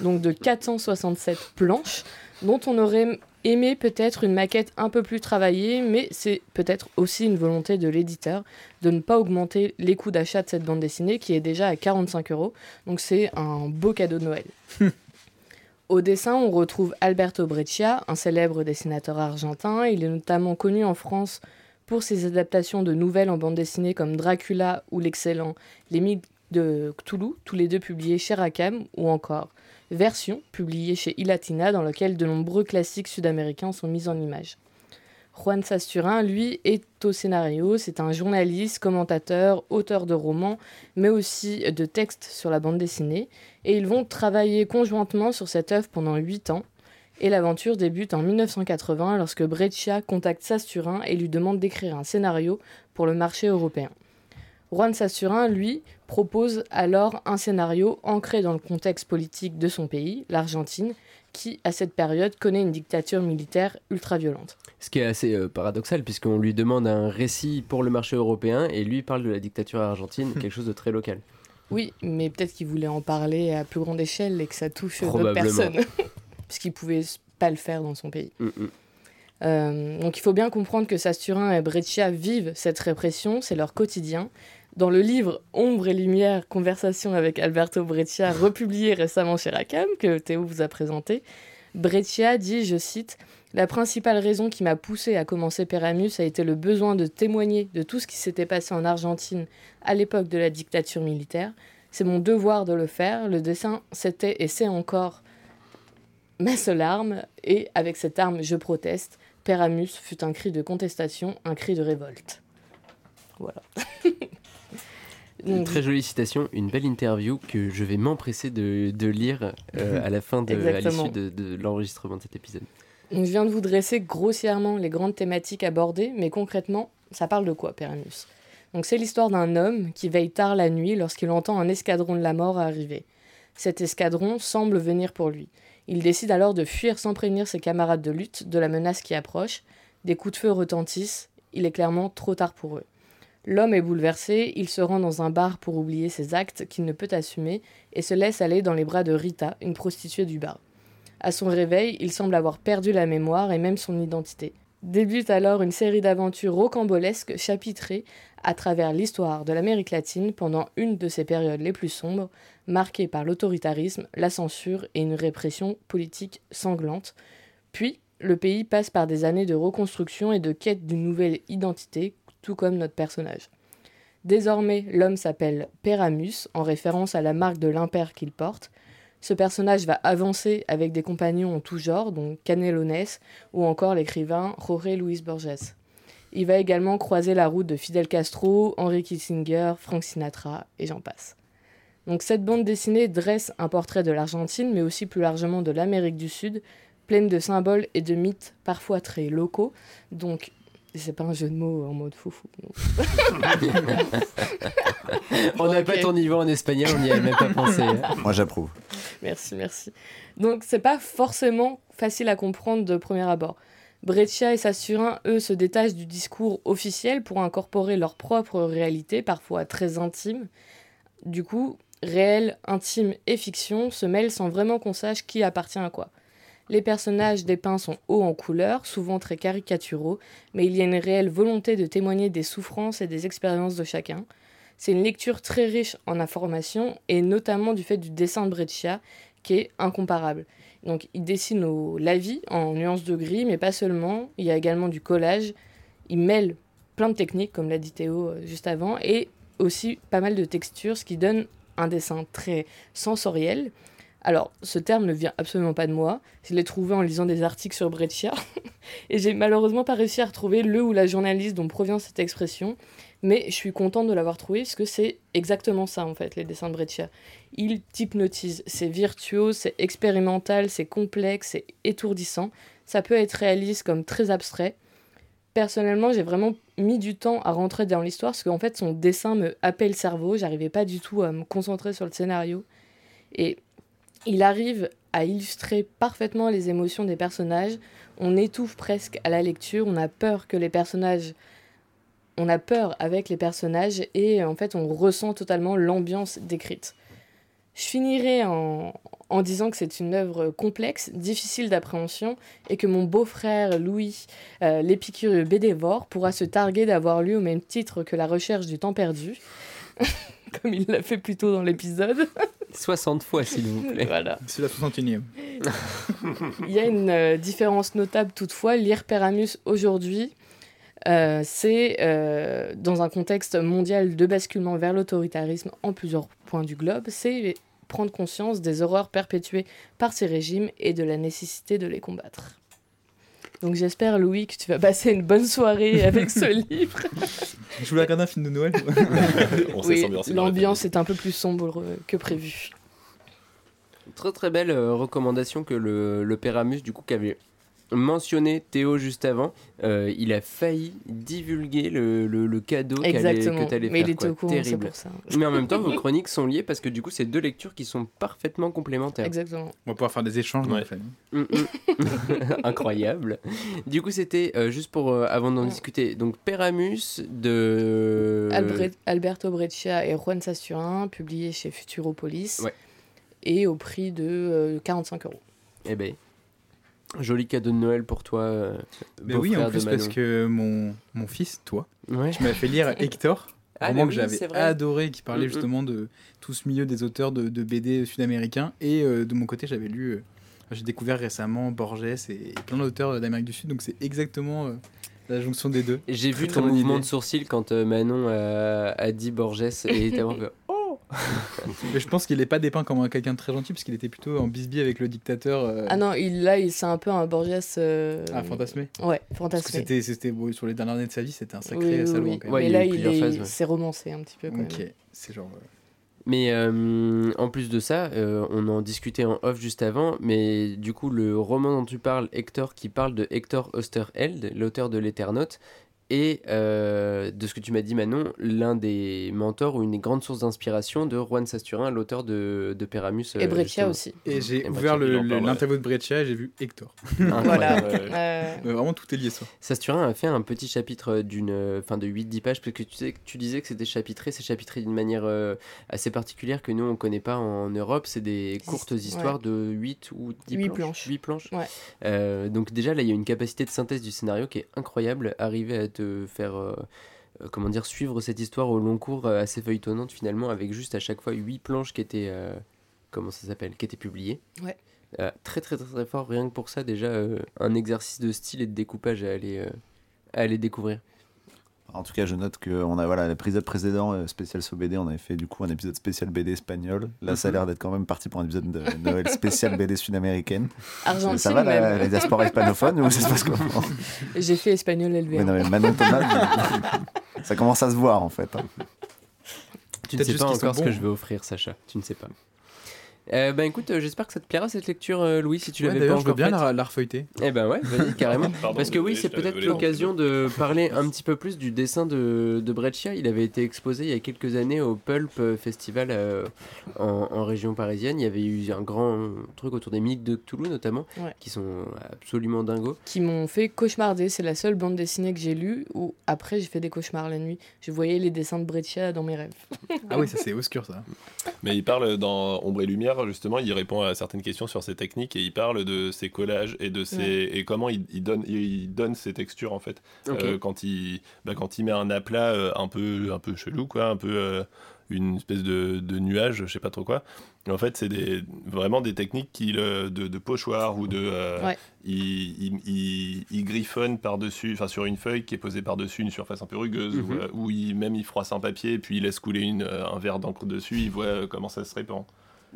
donc de 467 planches, dont on aurait aimé peut-être une maquette un peu plus travaillée, mais c'est peut-être aussi une volonté de l'éditeur de ne pas augmenter les coûts d'achat de cette bande dessinée qui est déjà à 45 euros. Donc c'est un beau cadeau de Noël. Au dessin, on retrouve Alberto Breccia, un célèbre dessinateur argentin. Il est notamment connu en France pour ses adaptations de nouvelles en bande dessinée comme Dracula ou l'excellent Les Mythes de Cthulhu, tous les deux publiés chez Rackham, ou encore Version, publié chez Ilatina, dans lequel de nombreux classiques sud-américains sont mis en image. Juan Sasturin, lui, est au scénario. C'est un journaliste, commentateur, auteur de romans, mais aussi de textes sur la bande dessinée. Et ils vont travailler conjointement sur cette œuvre pendant 8 ans. Et l'aventure débute en 1980 lorsque Breccia contacte Sasturin et lui demande d'écrire un scénario pour le marché européen. Juan Sasturin, lui, propose alors un scénario ancré dans le contexte politique de son pays, l'Argentine, qui, à cette période, connaît une dictature militaire ultra violente. Ce qui est assez euh, paradoxal, puisqu'on lui demande un récit pour le marché européen et lui parle de la dictature argentine, quelque chose de très local. Oui, mais peut-être qu'il voulait en parler à plus grande échelle et que ça touche d'autres personnes. Puisqu'il pouvait pas le faire dans son pays. Mm, mm. Euh, donc il faut bien comprendre que Sasturin et Breccia vivent cette répression, c'est leur quotidien. Dans le livre Ombre et lumière, conversation avec Alberto Breccia, republié récemment chez Rackham, que Théo vous a présenté, Breccia dit, je cite, La principale raison qui m'a poussé à commencer Peramus a été le besoin de témoigner de tout ce qui s'était passé en Argentine à l'époque de la dictature militaire. C'est mon devoir de le faire. Le dessin, c'était et c'est encore ma seule arme. Et avec cette arme, je proteste. Peramus fut un cri de contestation, un cri de révolte. Voilà. Une Donc, très jolie citation, une belle interview que je vais m'empresser de, de lire euh, à la fin de, l'issue de, de l'enregistrement de cet épisode. Donc, je viens de vous dresser grossièrement les grandes thématiques abordées, mais concrètement, ça parle de quoi, Peramus Donc, c'est l'histoire d'un homme qui veille tard la nuit lorsqu'il entend un escadron de la mort arriver. Cet escadron semble venir pour lui. Il décide alors de fuir sans prévenir ses camarades de lutte de la menace qui approche. Des coups de feu retentissent. Il est clairement trop tard pour eux. L'homme est bouleversé, il se rend dans un bar pour oublier ses actes qu'il ne peut assumer et se laisse aller dans les bras de Rita, une prostituée du bar. À son réveil, il semble avoir perdu la mémoire et même son identité. Débute alors une série d'aventures rocambolesques chapitrées à travers l'histoire de l'Amérique latine pendant une de ses périodes les plus sombres, marquée par l'autoritarisme, la censure et une répression politique sanglante. Puis, le pays passe par des années de reconstruction et de quête d'une nouvelle identité, tout comme notre personnage. Désormais, l'homme s'appelle Peramus, en référence à la marque de l'impair qu'il porte. Ce personnage va avancer avec des compagnons en tout genre, dont Canelones ou encore l'écrivain Jorge Luis Borges. Il va également croiser la route de Fidel Castro, Henry Kissinger, Frank Sinatra et j'en passe. Donc cette bande dessinée dresse un portrait de l'Argentine, mais aussi plus largement de l'Amérique du Sud, pleine de symboles et de mythes parfois très locaux. Donc c'est pas un jeu de mots en mode foufou. non. On n'a pas ton niveau en espagnol, on n'y avait même pas pensé. Moi, j'approuve. Merci, merci. Donc, c'est pas forcément facile à comprendre de premier abord. Breccia et Sassurin, eux, se détachent du discours officiel pour incorporer leur propre réalité, parfois très intime. Du coup, réel, intime et fiction se mêlent sans vraiment qu'on sache qui appartient à quoi. Les personnages dépeints sont hauts en couleur, souvent très caricaturaux, mais il y a une réelle volonté de témoigner des souffrances et des expériences de chacun. C'est une lecture très riche en informations, et notamment du fait du dessin de Breccia, qui est incomparable. Donc il dessine au, la vie en nuances de gris, mais pas seulement. Il y a également du collage. Il mêle plein de techniques, comme l'a dit Théo euh, juste avant, et aussi pas mal de textures, ce qui donne un dessin très sensoriel. Alors, ce terme ne vient absolument pas de moi. Je l'ai trouvé en lisant des articles sur Breccia. et j'ai malheureusement pas réussi à retrouver le ou la journaliste dont provient cette expression. Mais je suis contente de l'avoir trouvé parce que c'est exactement ça en fait, les dessins de Breccia. Il t'hypnotise. C'est virtuose, c'est expérimental, c'est complexe, c'est étourdissant. Ça peut être réaliste comme très abstrait. Personnellement, j'ai vraiment mis du temps à rentrer dans l'histoire parce qu'en fait, son dessin me happait le cerveau. J'arrivais pas du tout à me concentrer sur le scénario. Et il arrive à illustrer parfaitement les émotions des personnages. On étouffe presque à la lecture. On a peur que les personnages. On avec les personnages et en fait, on ressent totalement l'ambiance décrite. Je finirai en, en disant que c'est une œuvre complexe, difficile d'appréhension, et que mon beau-frère Louis, euh, l'épicurieux bédévore, pourra se targuer d'avoir lu au même titre que La recherche du temps perdu, comme il l'a fait plus tôt dans l'épisode. 60 fois, s'il vous plaît. voilà. C'est la 61e. Il y a une euh, différence notable toutefois. Lire Peramus aujourd'hui, euh, c'est euh, dans un contexte mondial de basculement vers l'autoritarisme en plusieurs points du globe, c'est prendre conscience des horreurs perpétuées par ces régimes et de la nécessité de les combattre. Donc j'espère, Louis, que tu vas passer une bonne soirée avec ce livre. Je voulais regarder un film de Noël. Oui, l'ambiance est un peu plus sombre euh, que prévu. Très très belle euh, recommandation que le, le Péramus, du coup, qui avait mentionné Théo juste avant. Euh, il a failli divulguer le, le- le cadeau Exactement. que tu allais Mais faire. il était au courant, c'est Terrible. pour ça. Mais en même temps, vos chroniques sont liées parce que du coup, c'est deux lectures qui sont parfaitement complémentaires. Exactement. On va pouvoir faire des échanges dans la famille. Incroyable. Du coup, c'était euh, juste pour euh, avant d'en discuter. Donc, Péramus de Albre- Alberto Breccia et Juan Sasturin, publié chez Futuropolis. Ouais. Et au prix de euh, 45 euros. Eh ben, joli cadeau de Noël pour toi. euh, oui, en plus, parce que mon, mon fils, toi, Ouais. tu m'as fait lire Hector, Ah, un roman que j'avais adoré, qui parlait Mm, mm. justement de tout ce milieu des auteurs de, de BD sud-américains. Et euh, de mon côté, j'avais lu, euh, j'ai découvert récemment Borges et, plein d'auteurs d'Amérique du Sud, donc c'est exactement euh, la jonction des deux. J'ai vu Très ton mouvement idée. de sourcil quand euh, Manon a, a dit Borges et t'as Mais je pense qu'il n'est pas dépeint comme un- quelqu'un de très gentil, parce qu'il était plutôt en bisbille avec le dictateur. euh, Ah non, il, là, il- c'est un peu un Borges. euh, ah, fantasmé. Ouais, Parce que fantasmé. c'était, c'était bon, sur les dernières années de sa vie, c'était un sacré oui, salaud. oui. quand même. Ouais, Mais il là, il est, phases, ouais. c'est romancé un petit peu. Quand même. Ok, c'est genre. euh, Mais euh, en plus de ça, euh, on en discutait en off juste avant, mais du coup, le roman dont tu parles, Hector, qui parle de Hector Osterheld, l'auteur de l'Eternote, et euh, de ce que tu m'as dit, Manon, l'un des mentors ou une des grandes sources d'inspiration de Juan Sasturin, l'auteur de, de Péramus. Et euh, Breccia justement. aussi. Et j'ai Et ouvert Breccia, l'interview de Breccia et j'ai vu Hector. Voilà. Euh, vraiment, tout est lié, ça. Sasturin a fait un petit chapitre d'une, euh, enfin de 8-10 pages, parce que tu, sais, tu disais que c'était chapitré, c'est chapitré d'une manière euh, assez particulière que nous on connaît pas en Europe, c'est des courtes Ouais. histoires de 8 ou 10 Huit planches. planches. 8 planches. Ouais. Euh, donc déjà là il y a une capacité de synthèse du scénario qui est incroyable, arriver à te faire... euh, euh, comment dire, suivre cette histoire au long cours euh, assez feuilletonnante finalement avec juste à chaque fois 8 planches qui étaient euh, comment ça s'appelle qui étaient publiées Ouais. Euh, très, très très très fort rien que pour ça déjà euh, un exercice de style et de découpage à aller à aller découvrir En tout cas, je note que on a voilà l'épisode précédent euh, spécial sur BD, on avait fait du coup un épisode spécial BD espagnol. Là, ça a l'air d'être quand même parti pour un épisode de Noël spécial BD sud-américaine. Argentine ça va la, même. la diaspora hispanophone ou ça se passe comment J'ai fait espagnol élevé. Mais non, mais Manon Thomas, ça commence à se voir en fait. hein. Tu ne sais pas encore ce que je vais offrir, Sacha. Tu ne sais pas. Euh, ben écoute, euh, j'espère que ça te plaira cette lecture, euh, Louis, si tu Ouais, l'avais pas D'ailleurs, je veux encore bien la, la refeuilleter. Eh ben ouais, vas-y, carrément. Pardon, Parce que oui, c'est peut-être l'occasion de parler un petit peu plus du dessin de, de Breccia. Il avait été exposé il y a quelques années au Pulp Festival euh, en, en région parisienne. Il y avait eu un grand truc autour des mythes de Cthulhu notamment, Ouais. qui sont absolument dingos. Qui m'ont fait cauchemarder. C'est la seule bande dessinée que j'ai lue où après j'ai fait des cauchemars la nuit. Je voyais les dessins de Breccia dans mes rêves. Ah oui, ça c'est obscur ça. Mais il parle dans Ombre et Lumière, justement, il répond à certaines questions sur ses techniques et il parle de ses collages et de ses et comment il, il donne il donne ses textures en fait. Euh, quand il bah, quand il met un aplat euh, un peu un peu chelou quoi, un peu euh, une espèce de, de nuage, je sais pas trop quoi. Et en fait, c'est des, vraiment des techniques qu'il, euh, de, de pochoir ou de. euh, Ouais. il, il, il- il griffonne par-dessus, enfin sur une feuille qui est posée par-dessus une surface un peu rugueuse, Mhm. ou, euh, il, même il froisse un papier puis il laisse couler une, un verre d'encre dessus, il voit comment ça se répand.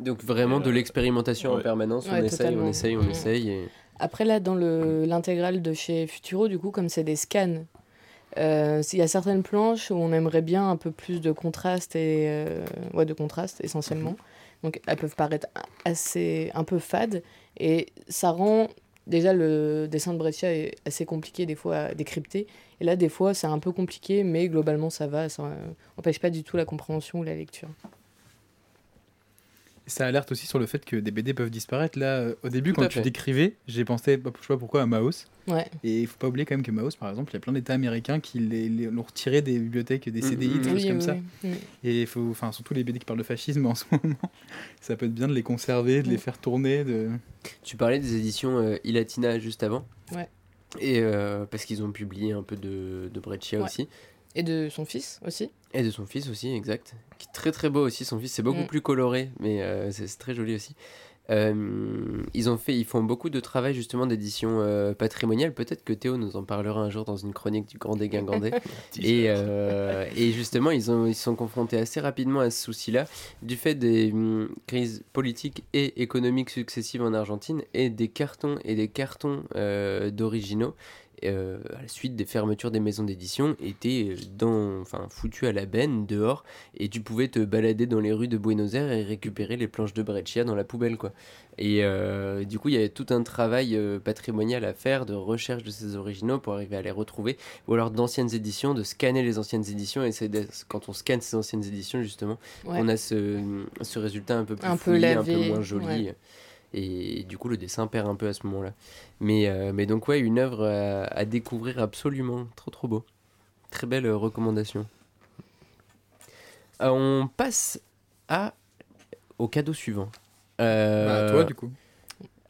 Donc vraiment de Euh, l'expérimentation en ouais. permanence. On Ouais, essaye, on essaye, on Mhm. essaye. et- Après, là, dans le- l'intégrale de chez Futuro, du coup, comme c'est des scans, euh, il y a certaines planches où on aimerait bien un peu plus de contraste, et, euh, ouais, de contraste essentiellement. Donc, elles peuvent paraître assez, un peu fades, et ça rend. Déjà, le dessin de Breccia est assez compliqué des fois à décrypter. Et là, des fois, c'est un peu compliqué, mais globalement, ça va. Ça n'empêche pas du tout la compréhension ou la lecture. Ça alerte aussi sur le fait que des BD peuvent disparaître. Là, euh, au début, Tout quand tu fait. décrivais, j'ai pensé, bah, je sais pas pourquoi, à Maos. Ouais. Et il faut pas oublier quand même que Maos, par exemple, il y a plein d'États américains qui l'ont retiré des bibliothèques, des Mhm, CDI, des mhm. choses Oui, comme oui, ça. oui. Mm. Et il faut, enfin, surtout les BD qui parlent de fascisme en ce moment, ça peut être bien de les conserver, de les Mm. faire tourner. De... Tu parlais des éditions euh, Ilatina juste avant. Ouais. Et euh, parce qu'ils ont publié un peu de, de Breccia Ouais. aussi. Et de son fils aussi. Et de son fils aussi, exact. Qui est très très beau aussi. Son fils, c'est beaucoup Mm. plus coloré, mais euh, c'est très joli aussi. Euh, ils ont fait, ils font beaucoup de travail justement d'édition euh, patrimoniale. Peut-être que Théo nous en parlera un jour dans une chronique du Grand Dégingandais. et, euh, et justement, ils ont, ils se sont confrontés assez rapidement à ce souci-là, du fait des hum, crises politiques et économiques successives en Argentine et des cartons et des cartons euh, d'originaux. Euh, à la suite des fermetures des maisons d'édition, étaient dans, enfin, foutus à la benne, dehors, et tu pouvais te balader dans les rues de Buenos Aires et récupérer les planches de Breccia dans la poubelle, quoi. Et euh, du coup, il y avait tout un travail euh, patrimonial à faire de recherche de ces originaux pour arriver à les retrouver, ou alors d'anciennes éditions, de scanner les anciennes éditions, et c'est quand on scanne ces anciennes éditions, justement, Ouais. on a ce, ce résultat un peu plus Un peu un peu moins joli. ouais. Et du coup, le dessin perd un peu à ce moment-là. Mais, euh, mais donc, ouais, une œuvre à, à découvrir absolument. Trop, trop beau. Très belle euh, recommandation. Euh, on passe à, au cadeau suivant. Euh, Bah, toi, du coup.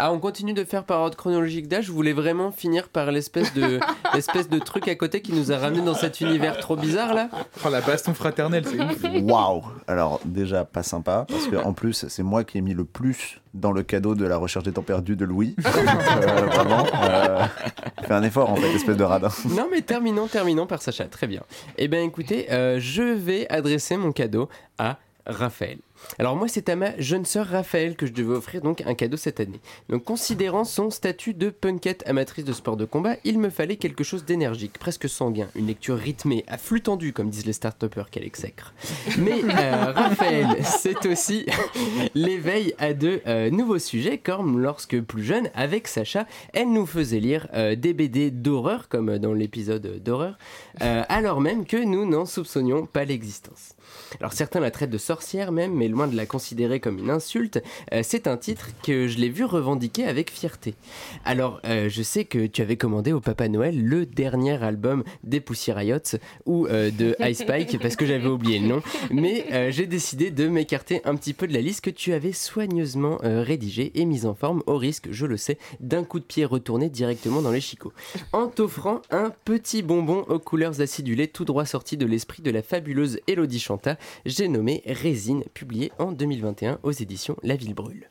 Ah, on continue de faire par ordre chronologique d'âge. Je voulais vraiment finir par l'espèce de, l'espèce de truc à côté qui nous a ramené dans cet univers trop bizarre là. Oh, la baston fraternelle, c'est ouf. Waouh Alors déjà pas sympa parce que en plus c'est moi qui ai mis le plus dans le cadeau de la recherche des temps perdus de Louis. Euh, vraiment, euh, fais un effort en fait, espèce de radin. Non, mais terminons, terminons par Sacha. Très bien. Eh bien, écoutez, euh, je vais adresser mon cadeau à Raphaël. Alors moi, c'est à ma jeune sœur Raphaël que je devais offrir donc un cadeau cette année. Donc considérant son statut de punkette amatrice de sport de combat, il me fallait quelque chose d'énergique, presque sanguin, une lecture rythmée, à flux tendu comme disent les start-upers qu'elle exècre. Mais euh, Raphaël, c'est aussi l'éveil à de euh, nouveaux sujets, comme lorsque plus jeune, avec Sacha, elle nous faisait lire euh, des BD d'horreur, comme dans l'épisode d'horreur, alors même que nous n'en soupçonnions pas l'existence. Alors certains la traitent de sorcière même, mais loin de la considérer comme une insulte, euh, c'est un titre que je l'ai vu revendiquer avec fierté. Alors euh, je sais que tu avais commandé au Papa Noël le dernier album des Pussy Riots ou euh, de Ice Spike parce que j'avais oublié le nom, mais j'ai décidé de m'écarter un petit peu de la liste que tu avais soigneusement rédigée et mise en forme au risque, je le sais, d'un coup de pied retourné directement dans les chicots. En t'offrant un petit bonbon aux couleurs acidulées tout droit sorti de l'esprit de la fabuleuse Elodie Chanta, j'ai nommé Résine, publié en 2021 aux éditions La Ville Brûle.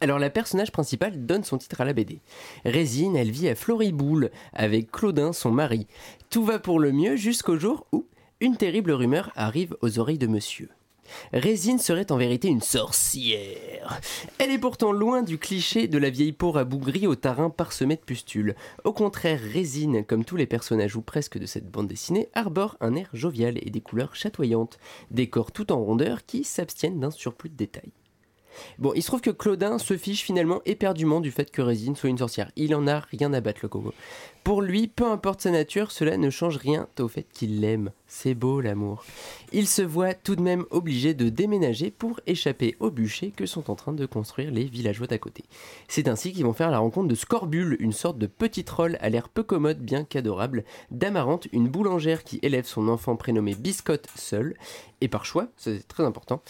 Alors la personnage principale donne son titre à la BD. Résine, elle vit à Floriboule avec Claudin, son mari. Tout va pour le mieux jusqu'au jour où une terrible rumeur arrive aux oreilles de monsieur. Résine serait en vérité une sorcière. Elle est pourtant loin du cliché de la vieille peau rabougrie au tarin parsemé de pustules. Au contraire, Résine, comme tous les personnages ou presque de cette bande dessinée, arbore un air jovial et des couleurs chatoyantes, des corps tout en rondeur qui s'abstiennent d'un surplus de détails. Bon, il se trouve que Claudin se fiche finalement éperdument du fait que Résine soit une sorcière. Il en a rien à battre le coco. Pour lui, peu importe sa nature, cela ne change rien au fait qu'il l'aime. C'est beau l'amour. Il se voit tout de même obligé de déménager pour échapper au bûcher que sont en train de construire les villageois d'à côté. C'est ainsi qu'ils vont faire la rencontre de Scorbule, une sorte de petit troll à l'air peu commode bien qu'adorable, d'Amarante, une boulangère qui élève son enfant prénommé Biscotte seul, et par choix, c'est très important,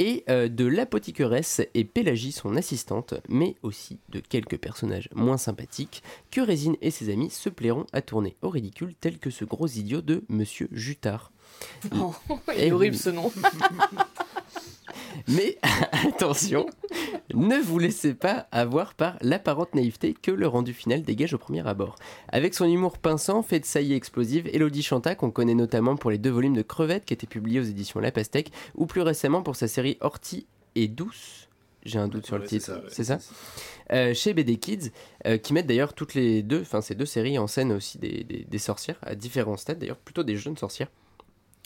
et euh, de l'apothiqueresse et Pélagie, son assistante, mais aussi de quelques personnages moins sympathiques que Résine et ses amis se plairont à tourner au ridicule, tel que ce gros idiot de Monsieur Jutard. Oh, il Eh est horrible ce nom. Mais attention, ne vous laissez pas avoir par l'apparente naïveté que le rendu final dégage au premier abord. Avec son humour pinçant, fait de saillies explosives, Elodie Chanta, qu'on connaît notamment pour les deux volumes de Crevettes qui étaient publiés aux éditions La Pastèque, ou plus récemment pour sa série Horty et Douce. J'ai un doute sur le c'est titre, ça, ouais. c'est ça? Euh, Chez BD Kids, euh, qui mettent d'ailleurs toutes les deux, enfin ces deux séries en scène aussi des, des- des sorcières, à différents stades d'ailleurs, plutôt des jeunes sorcières.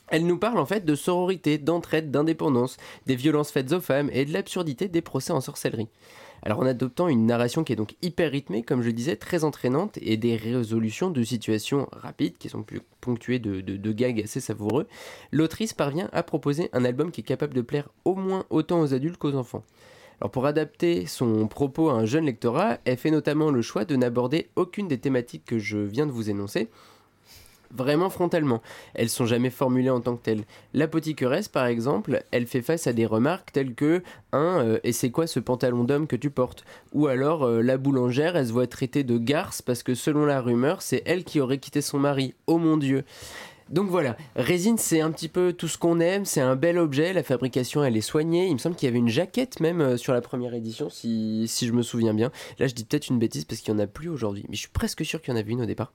Elle nous parle en fait de sororité, d'entraide, d'indépendance, des violences faites aux femmes et de l'absurdité des procès en sorcellerie. Alors en adoptant une narration qui est donc hyper rythmée, comme je disais, très entraînante, et des résolutions de situations rapides, qui sont ponctuées de gags assez savoureux, l'autrice parvient à proposer un album qui est capable de plaire au moins autant aux adultes qu'aux enfants. Alors pour adapter son propos à un jeune lectorat, elle fait notamment le choix de n'aborder aucune des thématiques que je viens de vous énoncer, vraiment frontalement. Elles sont jamais formulées en tant que telles. L'apothiqueresse, par exemple, elle fait face à des remarques telles que un euh, et c'est quoi ce pantalon d'homme que tu portes? Ou alors euh, la boulangère, elle se voit traitée de garce parce que selon la rumeur, c'est elle qui aurait quitté son mari. Oh mon dieu Donc voilà, résine c'est un petit peu tout ce qu'on aime, c'est un bel objet, la fabrication elle est soignée, il me semble qu'il y avait une jaquette même euh, sur la première édition si, si je me souviens bien. Là je dis peut-être une bêtise parce qu'il n'y en a plus aujourd'hui, mais je suis presque sûr qu'il y en avait une au départ.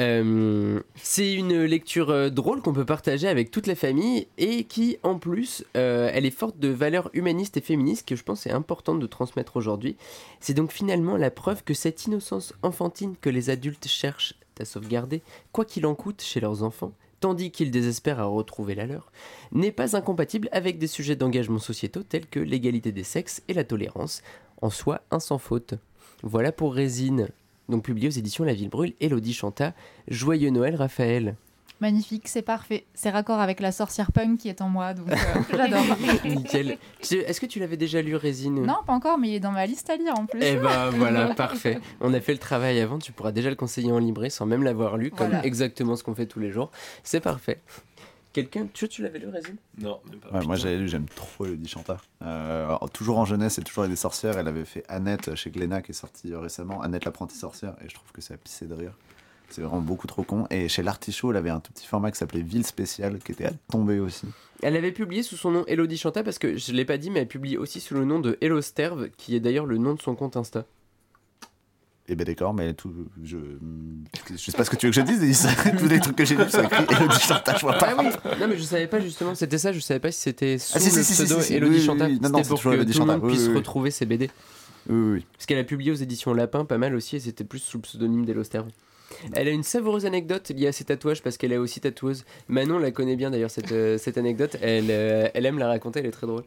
Euh, c'est une lecture euh, drôle qu'on peut partager avec toute la famille et qui en plus elle est forte de valeurs humanistes et féministes que je pense est importante de transmettre aujourd'hui. C'est donc finalement la preuve que cette innocence enfantine que les adultes cherchent à sauvegarder, quoi qu'il en coûte chez leurs enfants, tandis qu'ils désespèrent à retrouver la leur, n'est pas incompatible avec des sujets d'engagement sociétaux tels que l'égalité des sexes et la tolérance, en soi un sans faute. Voilà pour Résine, donc publié aux éditions La Ville Brûle, Elodie Chanta. Joyeux Noël Raphaël. Magnifique, c'est parfait. C'est raccord avec la sorcière punk qui est en moi, donc euh, j'adore. Nickel. Est-ce que tu l'avais déjà lu Résine non, pas encore, mais il est dans ma liste à lire en plus. Eh ben voilà, parfait. On a fait le travail avant, tu pourras déjà le conseiller en librairie sans même l'avoir lu, comme Voilà. exactement ce qu'on fait tous les jours. C'est parfait. Quelqu'un, tu, tu l'avais lu Résine? Non, même pas. Ouais, moi j'avais lu, j'aime trop Elodie Chanta. Euh, alors, toujours en jeunesse et toujours avec des sorcières. Elle avait fait Annette chez Glénat qui est sortie récemment. Annette l'apprentie sorcière. Et je trouve que c'est à pisser de rire. C'est vraiment beaucoup trop con. Et chez l'Artichaut, elle avait un tout petit format qui s'appelait Ville Spéciale qui était à tomber aussi. Elle avait publié sous son nom Elodie Chanta parce que je l'ai pas dit, mais elle publie aussi sous le nom de Hello Sterve, qui est d'ailleurs le nom de son compte Insta. Et ben d'accord, mais tout, je, je sais pas ce que tu veux que je dise. Tous les trucs que j'ai lus, c'est écrit Elodie Chanta, je vois pas. Ah oui Non, mais je savais pas justement, c'était ça, je savais pas si c'était sous Ah, si, le si, pseudo si, Elodie oui, oui, Chanta. oui. C'était c'est pour que Elodie tout le Chanta, monde oui, puisse oui, oui. retrouver ses BD. Oui, oui, oui. Parce qu'elle a publié aux éditions Lapin pas mal aussi et c'était plus sous le pseudonyme d'Hello Sterve. Elle a une savoureuse anecdote liée à ses tatouages parce qu'elle est aussi tatoueuse. Manon la connaît bien d'ailleurs cette, euh, anecdote. Elle, euh, elle aime la raconter, elle est très drôle.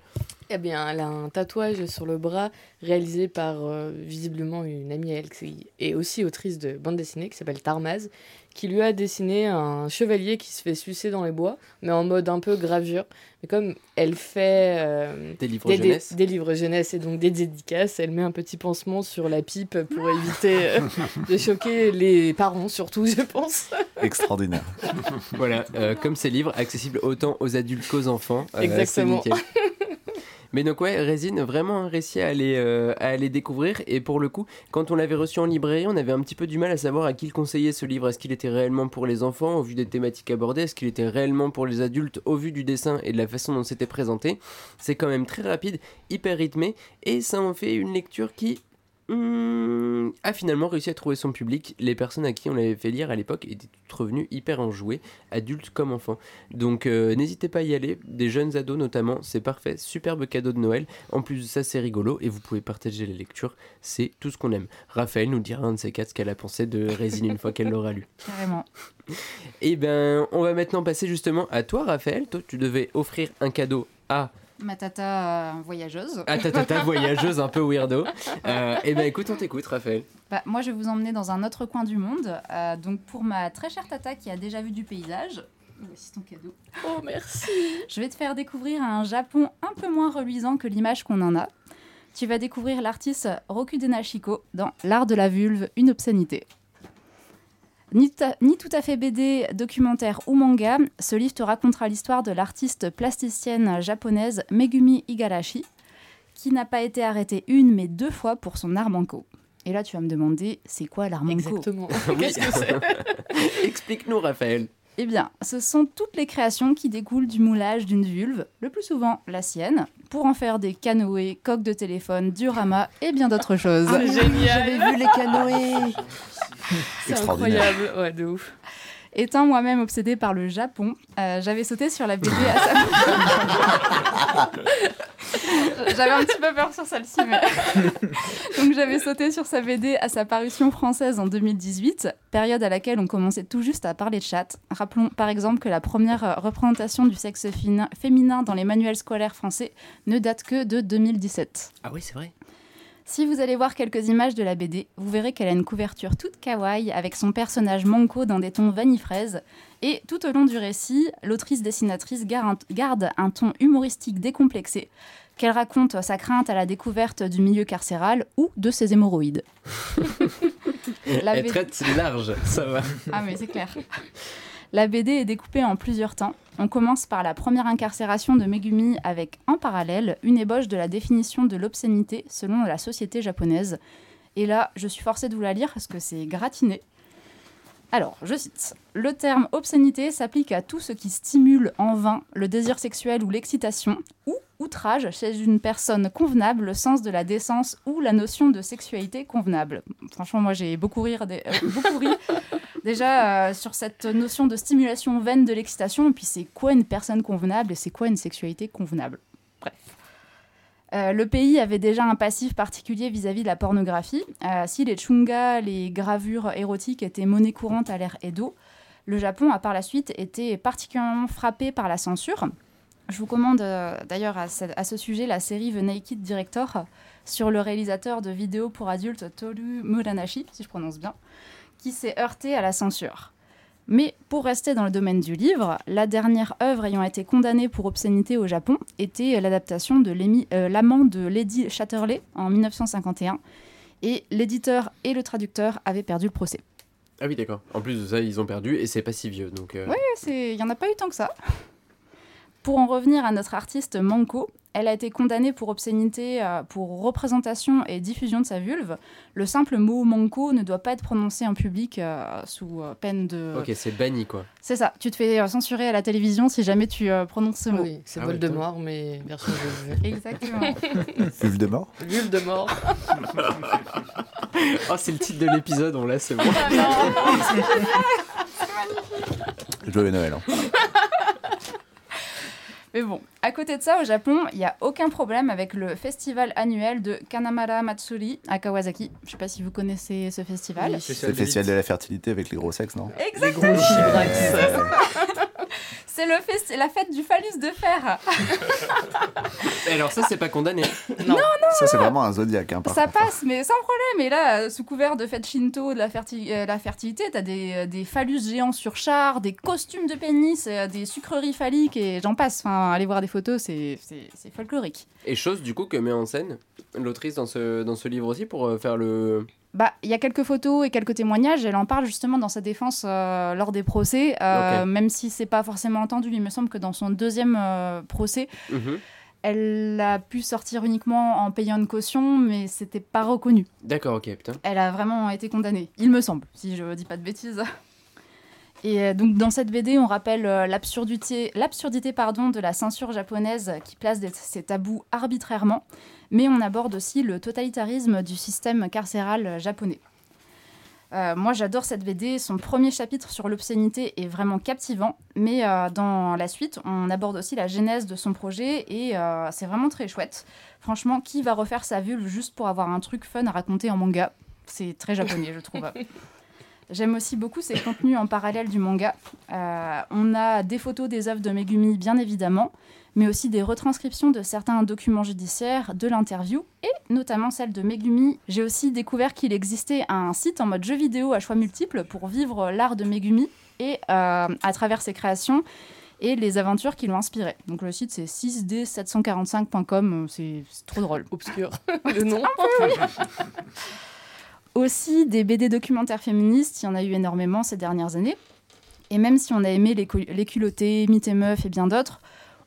Eh bien, elle a un tatouage sur le bras réalisé par euh, visiblement une amie à elle qui est aussi autrice de bande dessinée qui s'appelle Tarmaz, qui lui a dessiné un chevalier qui se fait sucer dans les bois, mais en mode un peu gravure. Mais comme elle fait euh, Des livres des, des- jeunesse. des livres jeunesse et donc des dédicaces, elle met un petit pansement sur la pipe pour éviter euh, de choquer les parents, surtout, je pense. Extraordinaire. Voilà, euh, comme ces livres accessibles autant aux adultes qu'aux enfants. euh, Exactement. Mais donc ouais, Résine, vraiment un récit à aller, euh, à aller découvrir. Et pour le coup, quand on l'avait reçu en librairie, on avait un petit peu du mal à savoir à qui le conseiller ce livre. Est-ce qu'il était réellement pour les enfants au vu des thématiques abordées? Est-ce qu'il était réellement pour les adultes au vu du dessin et de la façon dont c'était présenté? C'est quand même très rapide, hyper rythmé. Et ça en fait une lecture qui... hum, a finalement réussi à trouver son public. Les personnes à qui on l'avait fait lire à l'époque étaient toutes revenues hyper enjouées, adultes comme enfants. Donc euh, n'hésitez pas à y aller, des jeunes ados notamment, c'est parfait, superbe cadeau de Noël. En plus de ça, c'est rigolo et vous pouvez partager les lectures, c'est tout ce qu'on aime. Raphaël nous dira un de ces quatre ce qu'elle a pensé de Résine une fois qu'elle l'aura lu. Carrément. Et ben, on va maintenant passer justement à toi, Raphaël. Toi, tu devais offrir un cadeau à, Ma tata euh, voyageuse. à ta tata voyageuse un peu weirdo. Euh, et ben, écoute, on t'écoute, Raphaël. Bah, moi, je vais vous emmener dans un autre coin du monde. Euh, donc, pour ma très chère tata qui a déjà vu du paysage, voici ton cadeau. Oh, merci. Je vais te faire découvrir un Japon un peu moins reluisant que l'image qu'on en a. Tu vas découvrir l'artiste Rokude Nashiko dans L'art de la vulve, une obscénité. Ni tout, à, ni tout à fait BD, documentaire ou manga, ce livre te racontera l'histoire de l'artiste plasticienne japonaise Megumi Igarashi, qui n'a pas été arrêtée une mais deux fois pour son art manco. Et là, tu vas me demander, c'est quoi l'art manco Exactement. Qu'est-ce que c'est? Explique-nous, Raphaël. Eh bien, ce sont toutes les créations qui découlent du moulage d'une vulve, le plus souvent la sienne, pour en faire des canoës, coques de téléphone, dioramas et bien d'autres choses. C'est génial. J'avais vu les canoës. C'est Extraordinaire. incroyable. Ouais, de ouf. Étant moi-même obsédée par le Japon, euh, j'avais sauté sur la BD à sa... j'avais un petit peu peur sur celle-ci, mais... Donc j'avais sauté sur sa BD à sa parution française en 2018, période à laquelle on commençait tout juste à parler de chat. Rappelons par exemple que la première euh, représentation du sexe féminin dans les manuels scolaires français ne date que de 2017. Ah oui, c'est vrai. Si vous allez voir quelques images de la BD, vous verrez qu'elle a une couverture toute kawaii avec son personnage Manko dans des tons vanille fraise. Et tout au long du récit, l'autrice dessinatrice gar- garde un ton humoristique décomplexé, qu'elle raconte sa crainte à la découverte du milieu carcéral ou de ses hémorroïdes. La Elle BD traite large, ça va. ah mais c'est clair. La BD est découpée en plusieurs temps. On commence par la première incarcération de Megumi avec en parallèle une ébauche de la définition de l'obscénité selon la société japonaise. Et là, je suis forcée de vous la lire parce que c'est gratiné. Alors, je cite Le terme obscénité s'applique à tout ce qui stimule en vain le désir sexuel ou l'excitation, ou outrage chez une personne convenable le sens de la décence ou la notion de sexualité convenable. Franchement, moi j'ai beaucoup, rire des- euh, ri déjà euh, sur cette notion de stimulation vaine de l'excitation, puis c'est quoi une personne convenable et c'est quoi une sexualité convenable? Bref. Euh, le pays avait déjà un passif particulier vis-à-vis de la pornographie. Euh, si les chungas, les gravures érotiques étaient monnaie courante à l'ère Edo, le Japon a par la suite été particulièrement frappé par la censure. Je vous commande d'ailleurs à, à ce sujet la série The Naked Director sur le réalisateur de vidéos pour adultes Toru Muranashi, si je prononce bien, qui s'est heurté à la censure. Mais pour rester dans le domaine du livre, la dernière œuvre ayant été condamnée pour obscénité au Japon était l'adaptation de euh, L'amant de Lady Chatterley en 1951. Et l'éditeur et le traducteur avaient perdu le procès. Ah oui, d'accord. En plus de ça, ils ont perdu et c'est pas si vieux. Donc, euh, c'est- il n'y en a pas eu tant que ça. Pour en revenir à notre artiste Manko, elle a été condamnée pour obscénité euh, pour représentation et diffusion de sa vulve. Le simple mot Manko ne doit pas être prononcé en public euh, sous euh, peine de... Ok, c'est banni quoi. C'est ça, tu te fais censurer à la télévision si jamais tu euh, prononces ce mot. Oui, c'est Ah Voldemort, mais version vulve. Exactement. Vulve de mort Vulve de mort. Oh, c'est le titre de l'épisode, on l'a, c'est bon. Joyeux Noël. hein. Mais bon, à côté de ça, au Japon, il n'y a aucun problème avec le festival annuel de Kanamara Matsuri à Kawasaki. Je sais pas si vous connaissez ce festival. Oui. C'est le festival de la fertilité avec les gros sexes, non? Exactement. C'est le festi- la fête du phallus de fer. Et alors, ça, c'est pas condamné. Ça, c'est vraiment un zodiaque. Hein, par Ça contre. passe, mais sans problème. Et là, euh, sous couvert de fête Shinto, de la, ferti- euh, la fertilité, t'as des, euh, des phallus géants sur char, des costumes de pénis, euh, des sucreries phalliques et j'en passe. Enfin, allez voir des photos, c'est c'est- c'est folklorique. Et chose, du coup, que met en scène l'autrice dans ce, dans ce livre aussi pour euh, faire le. Bah, il y a quelques photos et quelques témoignages. Elle en parle justement dans sa défense euh, lors des procès, euh, même si c'est pas forcément entendu. Il me semble que dans son deuxième euh, procès, Mhm. elle a pu sortir uniquement en payant une caution, mais c'était pas reconnu. D'accord, ok, putain. Elle a vraiment été condamnée, il me semble, si je dis pas de bêtises. Et donc dans cette BD, on rappelle l'absurdité, l'absurdité pardon, de la censure japonaise qui place des- ces tabous arbitrairement, mais on aborde aussi le totalitarisme du système carcéral japonais. Euh, moi, j'adore cette BD. Son premier chapitre sur l'obscénité est vraiment captivant. Mais euh, dans la suite, on aborde aussi la genèse de son projet et euh, c'est vraiment très chouette. Franchement, qui va refaire sa vulve juste pour avoir un truc fun à raconter en manga? C'est très japonais, je trouve. J'aime aussi beaucoup ses contenus en parallèle du manga. Euh, on a des photos des œuvres de Megumi, bien évidemment, mais aussi des retranscriptions de certains documents judiciaires, de l'interview, et notamment celle de Megumi. J'ai aussi découvert qu'il existait un site en mode jeu vidéo à choix multiples pour vivre l'art de Megumi, et euh, à travers ses créations et les aventures qui l'ont inspiré. Donc le site c'est 6d745.com, euh, c'est c'est trop drôle. Obscur. Le nom. Aussi des BD documentaires féministes, il y en a eu énormément ces dernières années. Et même si on a aimé les, culottés, Mythes et Meufs et bien d'autres,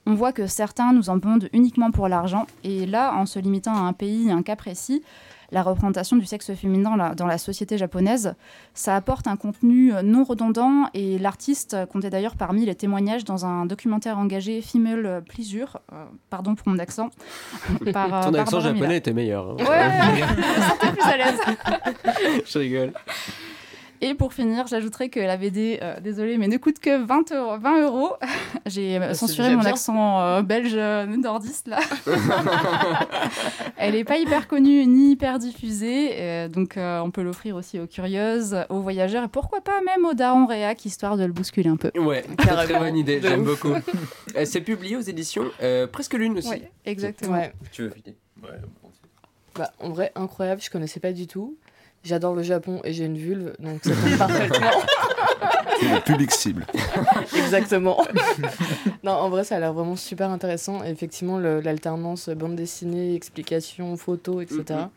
on voit que certains nous en pondent uniquement pour l'argent. Et là, en se limitant à un pays un cas précis, la représentation du sexe féminin dans la, dans la société japonaise, ça apporte un contenu euh, non redondant et l'artiste comptait d'ailleurs parmi les témoignages dans un documentaire engagé Female Pleasure, euh, pardon pour mon accent, par, euh, Ton accent japonais était meilleur. hein. Ouais, plus à l'aise. Je rigole. Et pour finir, j'ajouterai que la BD, euh, désolé, mais ne coûte que 20 euros. 20 euros. J'ai euh, Ah, c'est censuré mon bien. accent euh, belge euh, nordiste là. Elle n'est pas hyper connue ni hyper diffusée, euh, donc euh, on peut l'offrir aussi aux curieuses, aux voyageurs et pourquoi pas même aux darons réac, histoire de le bousculer un peu. Ouais, très Carrément. bonne idée, j'aime beaucoup. Euh, c'est publié aux éditions euh, Presque Lune aussi. Oui, exactement. Ouais. Tu veux filer? Ouais, Bah, en vrai, incroyable, je connaissais pas du tout. J'adore le Japon et j'ai une vulve, donc ça tombe parfaitement. C'est le public cible. Exactement. non, en vrai, ça a l'air vraiment super intéressant. Et effectivement, l'alternance bande dessinée, explication, photo, etc. Mhm.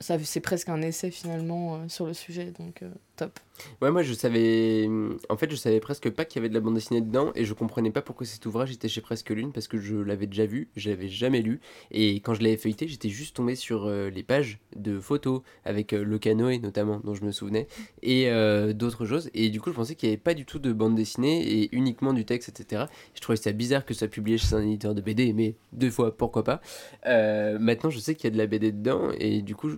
ça, C'est presque un essai finalement euh, sur le sujet, donc euh, top. Ouais, moi je savais. En fait, je savais presque pas qu'il y avait de la bande dessinée dedans et je comprenais pas pourquoi cet ouvrage était chez Presque Lune parce que je l'avais déjà vu, je l'avais jamais lu et quand je l'avais feuilleté, j'étais juste tombé sur euh, les pages de photos avec euh, le canoë notamment dont je me souvenais et euh, d'autres choses et du coup, je pensais qu'il y avait pas du tout de bande dessinée et uniquement du texte, etc. Je trouvais ça bizarre que ça publié chez un éditeur de BD, mais deux fois, pourquoi pas. Maintenant, je sais qu'il y a de la BD dedans et du coup,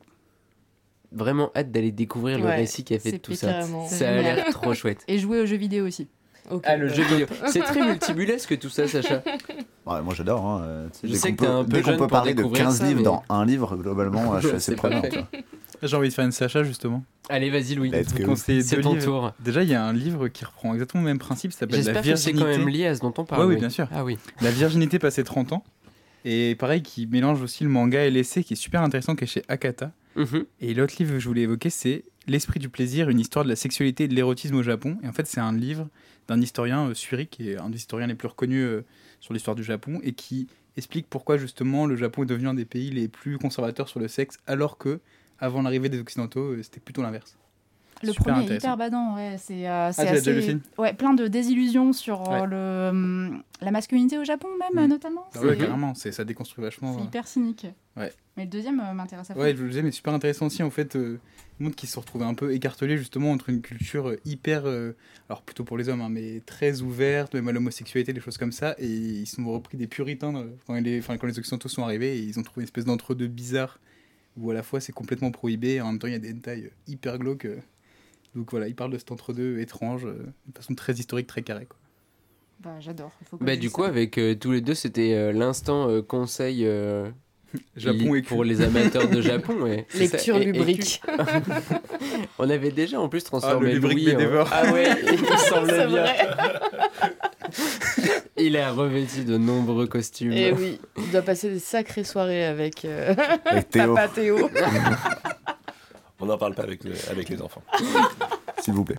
vraiment hâte d'aller découvrir le Ouais, récit qui a fait tout ça. carrément- Ça a l'air trop chouette. Et jouer aux jeux vidéo aussi. Ok. Ah, le jeu vidéo. C'est très multibulesque tout ça, Sacha. Ouais, moi j'adore. Hein. euh, Je dès sais qu'on que t'es un peu Dès qu'on peut parler de découvrir 15 ça, livres mais- dans un livre, globalement, je suis assez prenant. J'ai envie de faire une Sacha justement. Allez, vas-y, Louis. C'est ton livres. tour. Déjà, il y a un livre qui reprend exactement le même principe, ça s'appelle La J'espère que c'est quand virginité. même lié à ce dont on parle. Ouais, oui, oui. bien sûr. Ah oui. La virginité passée 30 ans. Et pareil, qui mélange aussi le manga et l'essai, qui est super intéressant, qui est chez Akata. Mhm. Et l'autre livre que je voulais évoquer, c'est L'esprit du plaisir, une histoire de la sexualité et de l'érotisme au Japon. Et en fait, c'est un livre d'un historien, euh, Suri, qui est un des historiens les plus reconnus euh, sur l'histoire du Japon, et qui explique pourquoi justement le Japon est devenu un des pays les plus conservateurs sur le sexe, alors que avant l'arrivée des Occidentaux, euh, c'était plutôt l'inverse. Le Super premier est hyper badant, ouais. C'est euh, le assez. film Ouais, plein de désillusions sur euh, Ouais. le, hum, la masculinité au Japon, même, Mm. notamment. Ah ouais, carrément, c'est, ça déconstruit vachement. C'est euh. hyper cynique. Ouais. Mais le deuxième euh, m'intéresse à fond. Ouais, je le disais, mais super intéressant aussi, en fait, euh, le monde qui se retrouvait un peu écartelé justement entre une culture hyper, euh, alors plutôt pour les hommes, hein, mais très ouverte, même à l'homosexualité, des choses comme ça, et ils sont repris des puritains euh, quand les, quand les Occidentaux sont arrivés, et ils ont trouvé une espèce d'entre-deux bizarre, où à la fois c'est complètement prohibé, et en même temps il y a des hentai hyper glauques. Donc voilà, ils parlent de cet entre-deux étrange, euh, de façon très historique, très carrée. Quoi. Bah, j'adore. Il faut que Bah, du coup, ça. avec euh, tous les deux, c'était euh, l'instant euh, conseil euh, Japon et pour les amateurs de Japon. Ouais. Ça, Lecture et- et lubrique. On avait déjà en plus transformé Ah, le Louis en-. Ah ouais, il me semble C'est bien. vrai. Il est revêtu de nombreux costumes. Et oui, il doit passer des sacrées soirées avec euh, Avec Théo, Papa Théo. On n'en parle pas avec, le- avec les enfants. s'il vous plaît.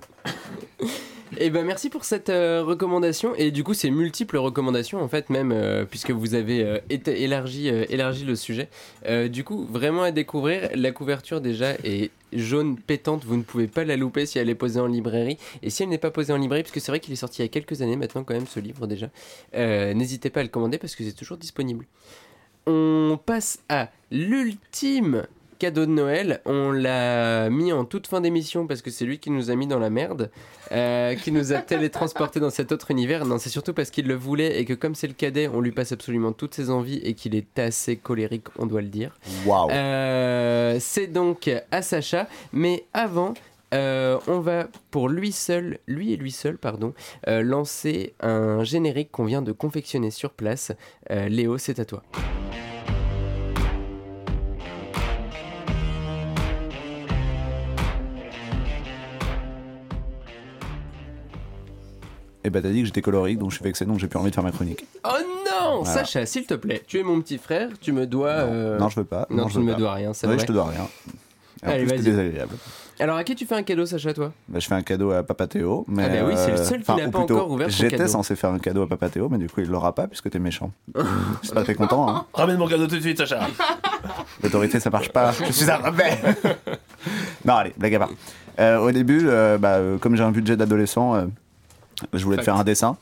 Et ben merci pour cette euh, recommandation et du coup c'est multiples recommandations en fait même euh, puisque vous avez euh, élargi euh, élargi le sujet. Euh, du coup vraiment à découvrir la couverture déjà est jaune pétante vous ne pouvez pas la louper si elle est posée en librairie et si elle n'est pas posée en librairie parce que c'est vrai qu'il est sorti il y a quelques années maintenant quand même ce livre déjà euh, n'hésitez pas à le commander parce que c'est toujours disponible. On passe à l'ultime cadeau de Noël. On l'a mis en toute fin d'émission parce que c'est lui qui nous a mis dans la merde, euh, qui nous a télétransporté dans cet autre univers. Non, c'est surtout parce qu'il le voulait et que comme c'est le cadet, on lui passe absolument toutes ses envies et qu'il est assez colérique, on doit le dire. Waouh. Euh, c'est donc à Sacha, mais avant. euh, on va pour lui seul, lui et lui seul, pardon, euh, lancer un générique qu'on vient de confectionner sur place. Euh, Léo, c'est à toi. Et bah t'as dit que j'étais colorique, donc je suis vexé, donc j'ai plus envie de faire ma chronique. Oh non Voilà. Sacha, s'il te plaît, tu es mon petit frère, tu me dois... non, euh, non, je veux pas. non, je tu ne me pas. dois rien, c'est Ouais, vrai. je te dois rien. En Allez, plus, vas-y. c'est désagréable. Alors à qui tu fais un cadeau, Sacha, toi? Bah, je fais un cadeau à Papa Théo. Mais, Ah bah oui, c'est le seul qui n'a pas plutôt, encore ouvert son J'étais censé faire un cadeau à Papa Théo, mais du coup, il l'aura pas puisque t'es méchant. J'espère que t'es content. Hein. Ramène mon cadeau tout de suite, Sacha L'autorité, ça marche pas. Je suis un rebelle. non, allez, blague à part. Euh, au début, euh, bah, euh, comme j'ai un budget d'adolescent, euh, je voulais te faire un dessin.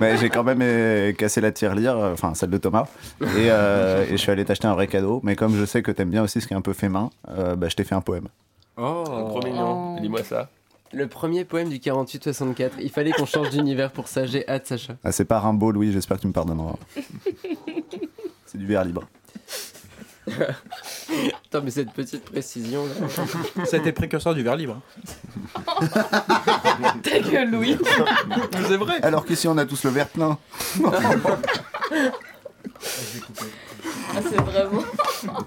mais j'ai quand même euh, cassé la tirelire, euh, enfin celle de Thomas, et, euh, et je suis allé t'acheter un vrai cadeau. Mais comme je sais que t'aimes bien aussi ce qui est un peu fait main, euh, bah, je t'ai fait un poème. Oh Trop mignon. Oh. Lis-moi ça. Le premier poème du 48-64. Il fallait qu'on change d'univers pour ça, j'ai hâte, Sacha. Ah, c'est pas Rimbaud, Louis, j'espère que tu me pardonneras. c'est du verre libre. Mais cette petite précision là. Ça a été précurseur du verre libre. Ta gueule, Louis. C'est vrai. Alors qu'ici, on a tous le verre plein. Ah, c'est vraiment.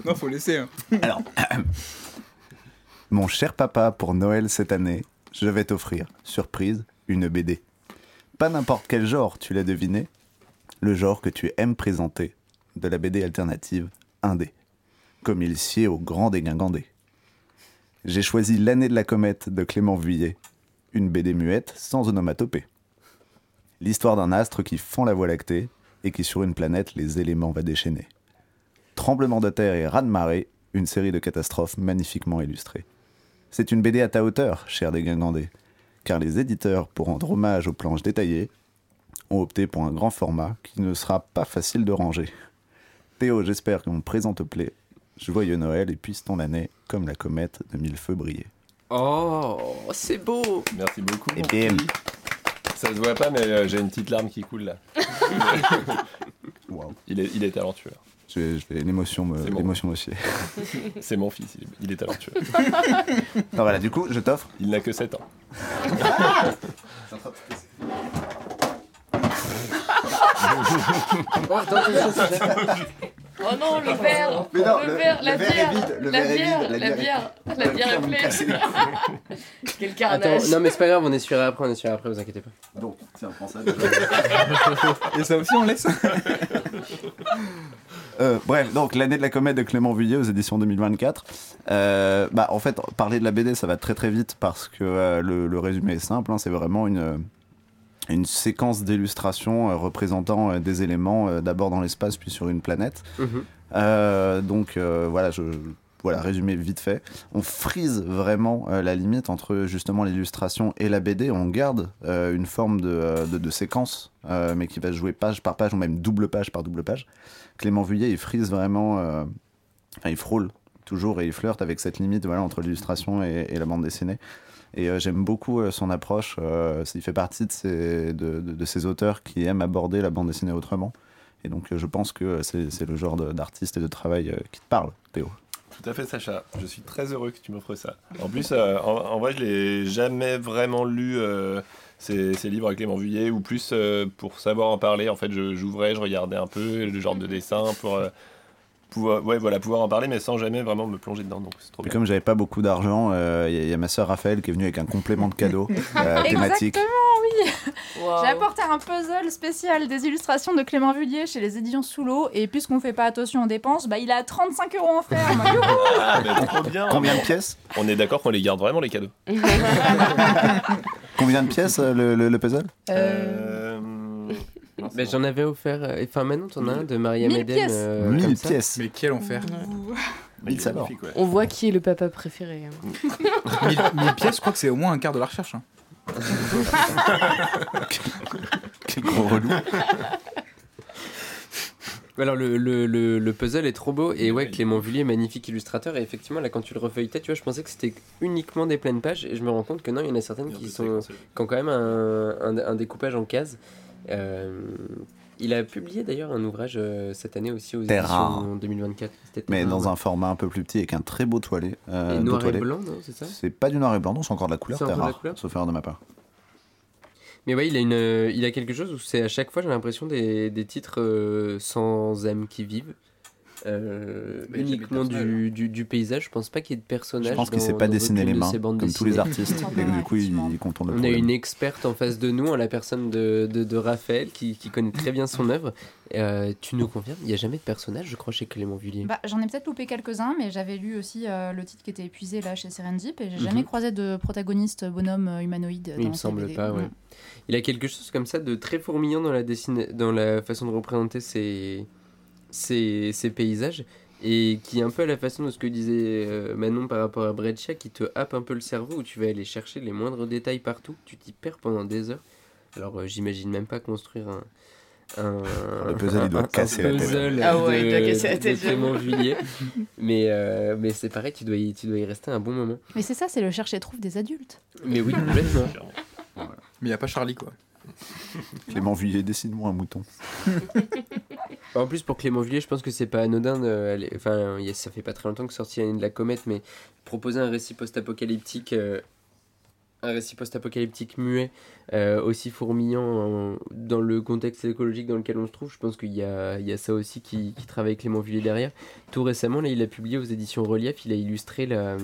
Non, faut laisser. hein. Alors, mon cher papa, pour Noël cette année, je vais t'offrir, surprise, une BD. Pas n'importe quel genre, tu l'as deviné. Le genre que tu aimes présenter, de la BD alternative indé, comme il sied au grand dégingandé. J'ai choisi L'année de la comète de Clément Vuillet, une BD muette sans onomatopée. L'histoire d'un astre qui fend la Voie lactée et qui sur une planète les éléments va déchaîner. Tremblement de terre et raz-de-marée, une série de catastrophes magnifiquement illustrées. C'est une BD à ta hauteur, cher Dégingandé, car les éditeurs, pour rendre hommage aux planches détaillées, ont opté pour un grand format qui ne sera pas facile de ranger. Théo, j'espère que mon présent te plaît. Joyeux Noël et puisse ton année, comme la comète de mille feux, briller. Oh, c'est beau Merci beaucoup. Et bim Ça se voit pas, mais euh, j'ai une petite larme qui coule là. Wow. Il est, il est talentueux. Je je L'émotion me, l'émotion aussi. C'est mon fils, il est, il est talentueux. Non, voilà, du coup, je t'offre. Il n'a que 7 ans. Oh, non, le verre Mais non, le, le- verre, le la est bière vide, le La verre est bière, vide, la la bière la bière est pleine Quel Attends, carnage non mais c'est pas grave, on essuiera après, on essuiera après, vous inquiétez pas. Donc, tiens, prends ça. Et ça aussi, on laisse Euh, bref, donc l'année de la comète de Clément Vuillet aux éditions 2024. Euh, bah, en fait, parler de la BD, ça va très très vite parce que euh, le, le résumé est simple. hein, c'est vraiment une, une séquence d'illustrations euh, représentant euh, des éléments euh, d'abord dans l'espace puis sur une planète. Mhm. Donc voilà, je, voilà, résumé vite fait. On frise vraiment euh, la limite entre justement l'illustration et la BD. On garde euh, une forme de, de, de séquence, euh, mais qui va se jouer page par page ou même double page par double page. Clément Vuillet, il frise vraiment, enfin, il frôle toujours et il flirte avec cette limite voilà, entre l'illustration et, et la bande dessinée. Et euh, j'aime beaucoup euh, son approche. euh, il fait partie de ces, auteurs qui aiment aborder la bande dessinée autrement. Et donc je pense que c'est le genre d'artiste et de travail qui te parle, Théo. Tout à fait, Sacha. Je suis très heureux que tu m'offres ça. En plus, en, vrai, je l'ai jamais vraiment lu ces, livres avec Clément Vuillet, ou plus pour savoir en parler. En fait, je- j'ouvrais, je, regardais un peu le genre de dessin pour pouvoir, ouais, voilà, pouvoir en parler, mais sans jamais vraiment me plonger dedans. Donc c'est trop Et bien. comme j'avais pas beaucoup d'argent, euh, il y, a- il y a ma sœur Raphaël qui est venue avec un complément de cadeau euh, thématique. Waouh. J'ai apporté un puzzle spécial des illustrations de Clément Vullier chez les éditions Sous l'eau. Et puisqu'on fait pas attention aux dépenses, bah, il a 35 euros en fer. Ah, mais trop bien. Combien de pièces On est d'accord qu'on les garde vraiment les cadeaux. Combien de pièces euh, le, le- le puzzle? Euh, non, Mais bon. j'en avais offert, euh, enfin maintenant t'en as un de Maria Mille Medem. pièces. euh, 1000 comme ça. pièces. Mais quel enfer Mais il est ça alors. magnifique, ouais. On voit qui est le papa préféré. hein. 1000 1000 pièces, je crois que c'est au moins un quart de la recherche. hein. Quel gros relou. Alors le, le, le, le puzzle est trop beau et ouais Ouais, Clément Vullier magnifique illustrateur et effectivement là quand tu le refeuilletais tu vois je pensais que c'était uniquement des pleines pages et je me rends compte que non il y en a certaines qui sont qui ont quand même un, un, un découpage en cases. Euh, il a publié d'ailleurs un ouvrage euh, cette année aussi aux Terra. éditions 2024. C'était Mais Terra, dans ouais. un format un peu plus petit avec un très beau toilé. euh, Et noir et blanc non c'est ça C'est pas du noir et blanc, non, c'est encore de la couleur, couleur sauf erreur de ma part. Mais ouais, il a, une, il a quelque chose où c'est à chaque fois, j'ai l'impression, des, des titres euh, sans âme qui vivent. Euh, a uniquement de du, du, du paysage. Je pense pas qu'il y ait de personnages. Je pense qu'il dans- sait pas dessiner les de mains, bandes comme tous les artistes, et du coup, il, il contourne le On a une experte en face de nous, en la personne de, de, de Raphaël, qui, qui connaît très bien son œuvre. Euh, tu nous confirmes, il n'y a jamais de personnage, je crois, chez Clément Vullier. Bah, J'en ai peut-être loupé quelques-uns, mais j'avais lu aussi euh, le titre qui était épuisé là chez Serendip et j'ai jamais Mhm. croisé de protagoniste bonhomme humanoïde. il me semble BD. pas, ouais. Mm. Il a quelque chose comme ça de très fourmillant dans la, dessine... dans la façon de représenter ses... Ses... ses paysages et qui est un peu à la façon de ce que disait euh, Manon par rapport à Breccia qui te happe un peu le cerveau où tu vas aller chercher les moindres détails partout, tu t'y perds pendant des heures. Alors euh, j'imagine même pas construire un, un Le puzzle, il doit un- un casser la tête. puzzle Ah ouais, de, il doit casser la tête, Clément mais euh, mais c'est pareil, tu dois y, tu dois y rester un bon moment. Mais c'est ça, c'est le chercher trouve des adultes. Mais oui, complètement. Mais il n'y a pas Charlie, quoi. Clément Vuillet, dessine-moi un mouton. En plus, pour Clément Villiers, je pense que c'est pas anodin. de Enfin, ça fait pas très longtemps que sorti l'année de la comète, mais proposer un récit post-apocalyptique, euh, un récit post-apocalyptique muet, euh, aussi fourmillant dans le contexte écologique dans lequel on se trouve, je pense qu'il y y a ça aussi qui, qui travaille Clément Villiers derrière. Tout récemment, là, il a publié aux éditions Relief, il a illustré la.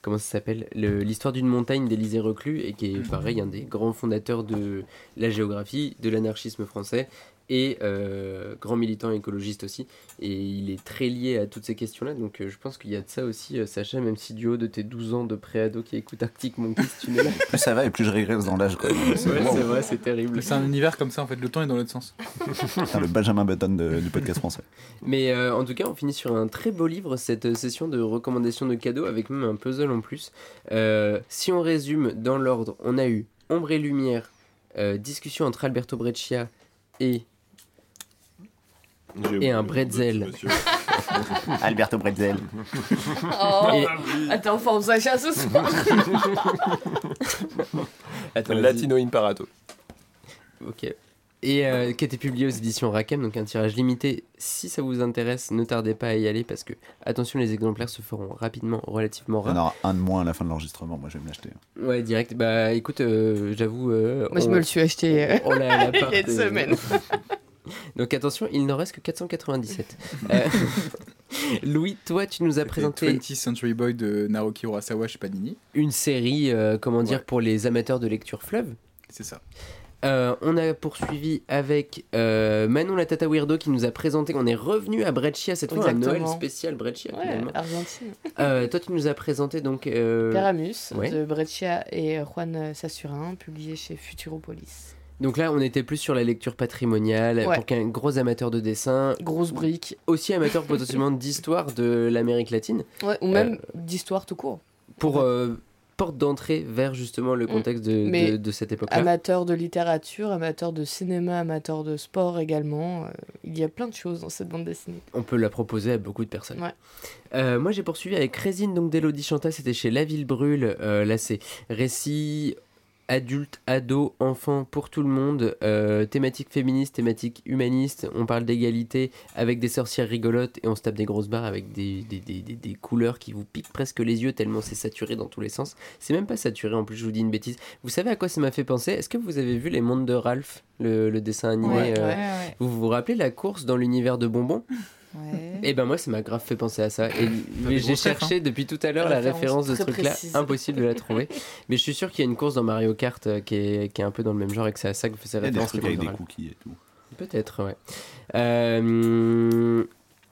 Comment ça s'appelle Le- L'histoire d'une montagne d'Élysée Reclus, et qui est pareil, un des grands fondateurs de la géographie, de l'anarchisme français, et euh, grand militant écologiste aussi. Et il est très lié à toutes ces questions-là. Donc euh, je pense qu'il y a de ça aussi, euh, Sacha, même si du haut de tes 12 ans de préado qui écoute Arctic Monkeys, tu n'es là. Plus ça va et plus je régresse dans l'âge. Ouais, C'est wow. vrai, c'est terrible. C'est un univers comme ça en fait, le temps est dans l'autre sens. Putain, le Benjamin Button de- du podcast français. Mais euh, en tout cas, on finit sur un très beau livre, cette session de recommandations de cadeaux, avec même un puzzle en plus. Euh, si on résume dans l'ordre, on a eu Ombre et Lumière, euh, discussion entre Alberto Breccia et Et un bretzel. Alberto Bretzel. Oh, Et- Attends, forme Sacha ce soir. Attends. Latino Imparato. Ok. Et euh, qui a été publié aux éditions Rakem, donc un tirage limité. Si ça vous intéresse, ne tardez pas à y aller parce que, attention, les exemplaires se feront rapidement, relativement Il y en rares. aura un de moins à la fin de l'enregistrement. Moi, je vais me l'acheter. Ouais, direct. Bah écoute, euh, j'avoue. euh, Moi, je me le suis acheté il y a une euh, semaine. Donc attention, il n'en reste que 497. Euh, Louis, toi, tu nous as présenté 20th Century Boy de Naoki Urasawa chez Panini. une série, euh, comment dire, Ouais. pour les amateurs de lecture fleuve. C'est ça. Euh, on a poursuivi avec euh, Manon la Tata Weirdo qui nous a présenté. On est revenu à Breccia cette fois, un Noël spécial Breccia Ouais, finalement. Argentine. Euh, toi, tu nous as présenté donc. euh, Peramus ouais. de Breccia et Juan Sassurin, publié chez Futuropolis. Donc là, on était plus sur la lecture patrimoniale Ouais. pour qu'un gros amateur de dessin, Grosse brique. aussi amateur potentiellement d'histoire de l'Amérique latine, Ouais, ou même d'histoire tout court. pour euh, porte d'entrée vers justement le Mm. contexte de, Mais de- de cette époque-là. Amateur de littérature, amateur de cinéma, amateur de sport également. euh, il y a plein de choses dans cette bande dessinée. On peut la proposer à beaucoup de personnes. Ouais. Euh, moi, j'ai poursuivi avec Résine donc d'Elodie Chanta. C'était chez La Ville Brûle. Euh, là, c'est récit adulte, ado, enfant pour tout le monde. euh, thématique féministe, thématique humaniste. On parle d'égalité avec des sorcières rigolotes et on se tape des grosses barres avec des, des, des, des- des couleurs qui vous piquent presque les yeux tellement c'est saturé dans tous les sens. C'est même pas saturé en plus, je vous dis une bêtise. Vous savez à quoi ça m'a fait penser? Est-ce que vous avez vu Les Mondes de Ralph, le, le dessin animé Ouais, euh, ouais, ouais. Vous vous rappelez la course dans l'univers de bonbons? Ouais. Et ben moi ça m'a grave fait penser à ça. Et mais j'ai cherché depuis tout à l'heure la Référence référence de ce truc-là, impossible de la trouver. mais je suis sûr qu'il y a une course dans Mario Kart euh, qui, est, qui est un peu dans le même genre et que c'est à ça que vous faisait Il y a des référence. trucs avec des cookies et tout. Peut-être, ouais. Euh,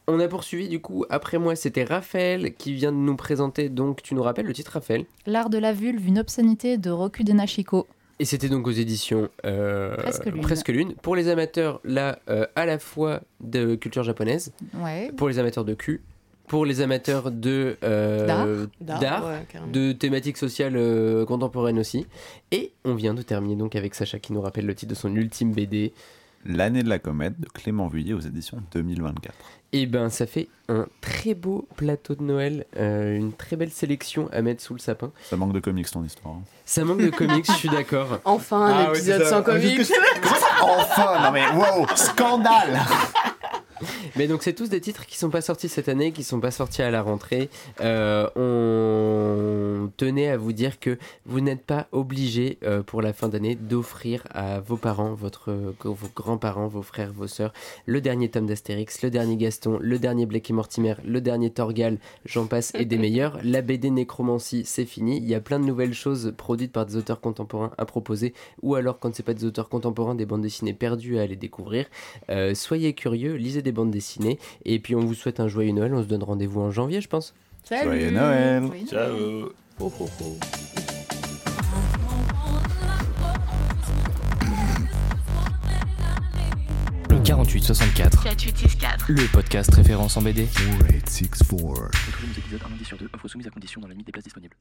on a poursuivi du coup, après moi c'était Raphaël qui vient de nous présenter, donc tu nous rappelles le titre Raphaël? L'art de la vulve, une obscénité de Roku Denachiko. Et c'était donc aux éditions euh, Presque Lune. Lune. Pour les amateurs, là, euh, à la fois de culture japonaise, Ouais. pour les amateurs de cul, pour les amateurs de euh, d'art, ouais, de thématiques sociales euh, contemporaines aussi. Et on vient de terminer donc avec Sacha qui nous rappelle le titre de son ultime BD. L'année de la comète de Clément Vuillet aux éditions 2024. Et ben ça fait un très beau plateau de Noël, euh, une très belle sélection à mettre sous le sapin. Ça manque de comics ton histoire. hein. Ça manque de comics, je suis d'accord. Enfin, un Ah épisode sans comics. Enfin, non mais wow, scandale Mais donc c'est tous des titres qui sont pas sortis cette année, qui sont pas sortis à la rentrée. Euh, on tenait à vous dire que vous n'êtes pas obligé euh, pour la fin d'année d'offrir à vos parents, votre, vos grands-parents, vos frères, vos sœurs, le dernier tome d'Astérix, le dernier Gaston, le dernier Blake et Mortimer, le dernier Torgal, j'en passe et des meilleurs. La BD Nécromancie, c'est fini. Il y a plein de nouvelles choses produites par des auteurs contemporains à proposer, ou alors quand c'est pas des auteurs contemporains, des bandes dessinées perdues à aller découvrir. Euh, soyez curieux, lisez des bandes dessinées, et puis on vous souhaite un joyeux Noël. On se donne rendez-vous en janvier, je pense. Salut. Joyeux Noël. Ciao. Oh, oh, oh. Le 4864, 4864. le podcast référence en BD. Retrouvez nos épisodes un lundi sur deux, offre soumise à condition dans la limite des places disponibles.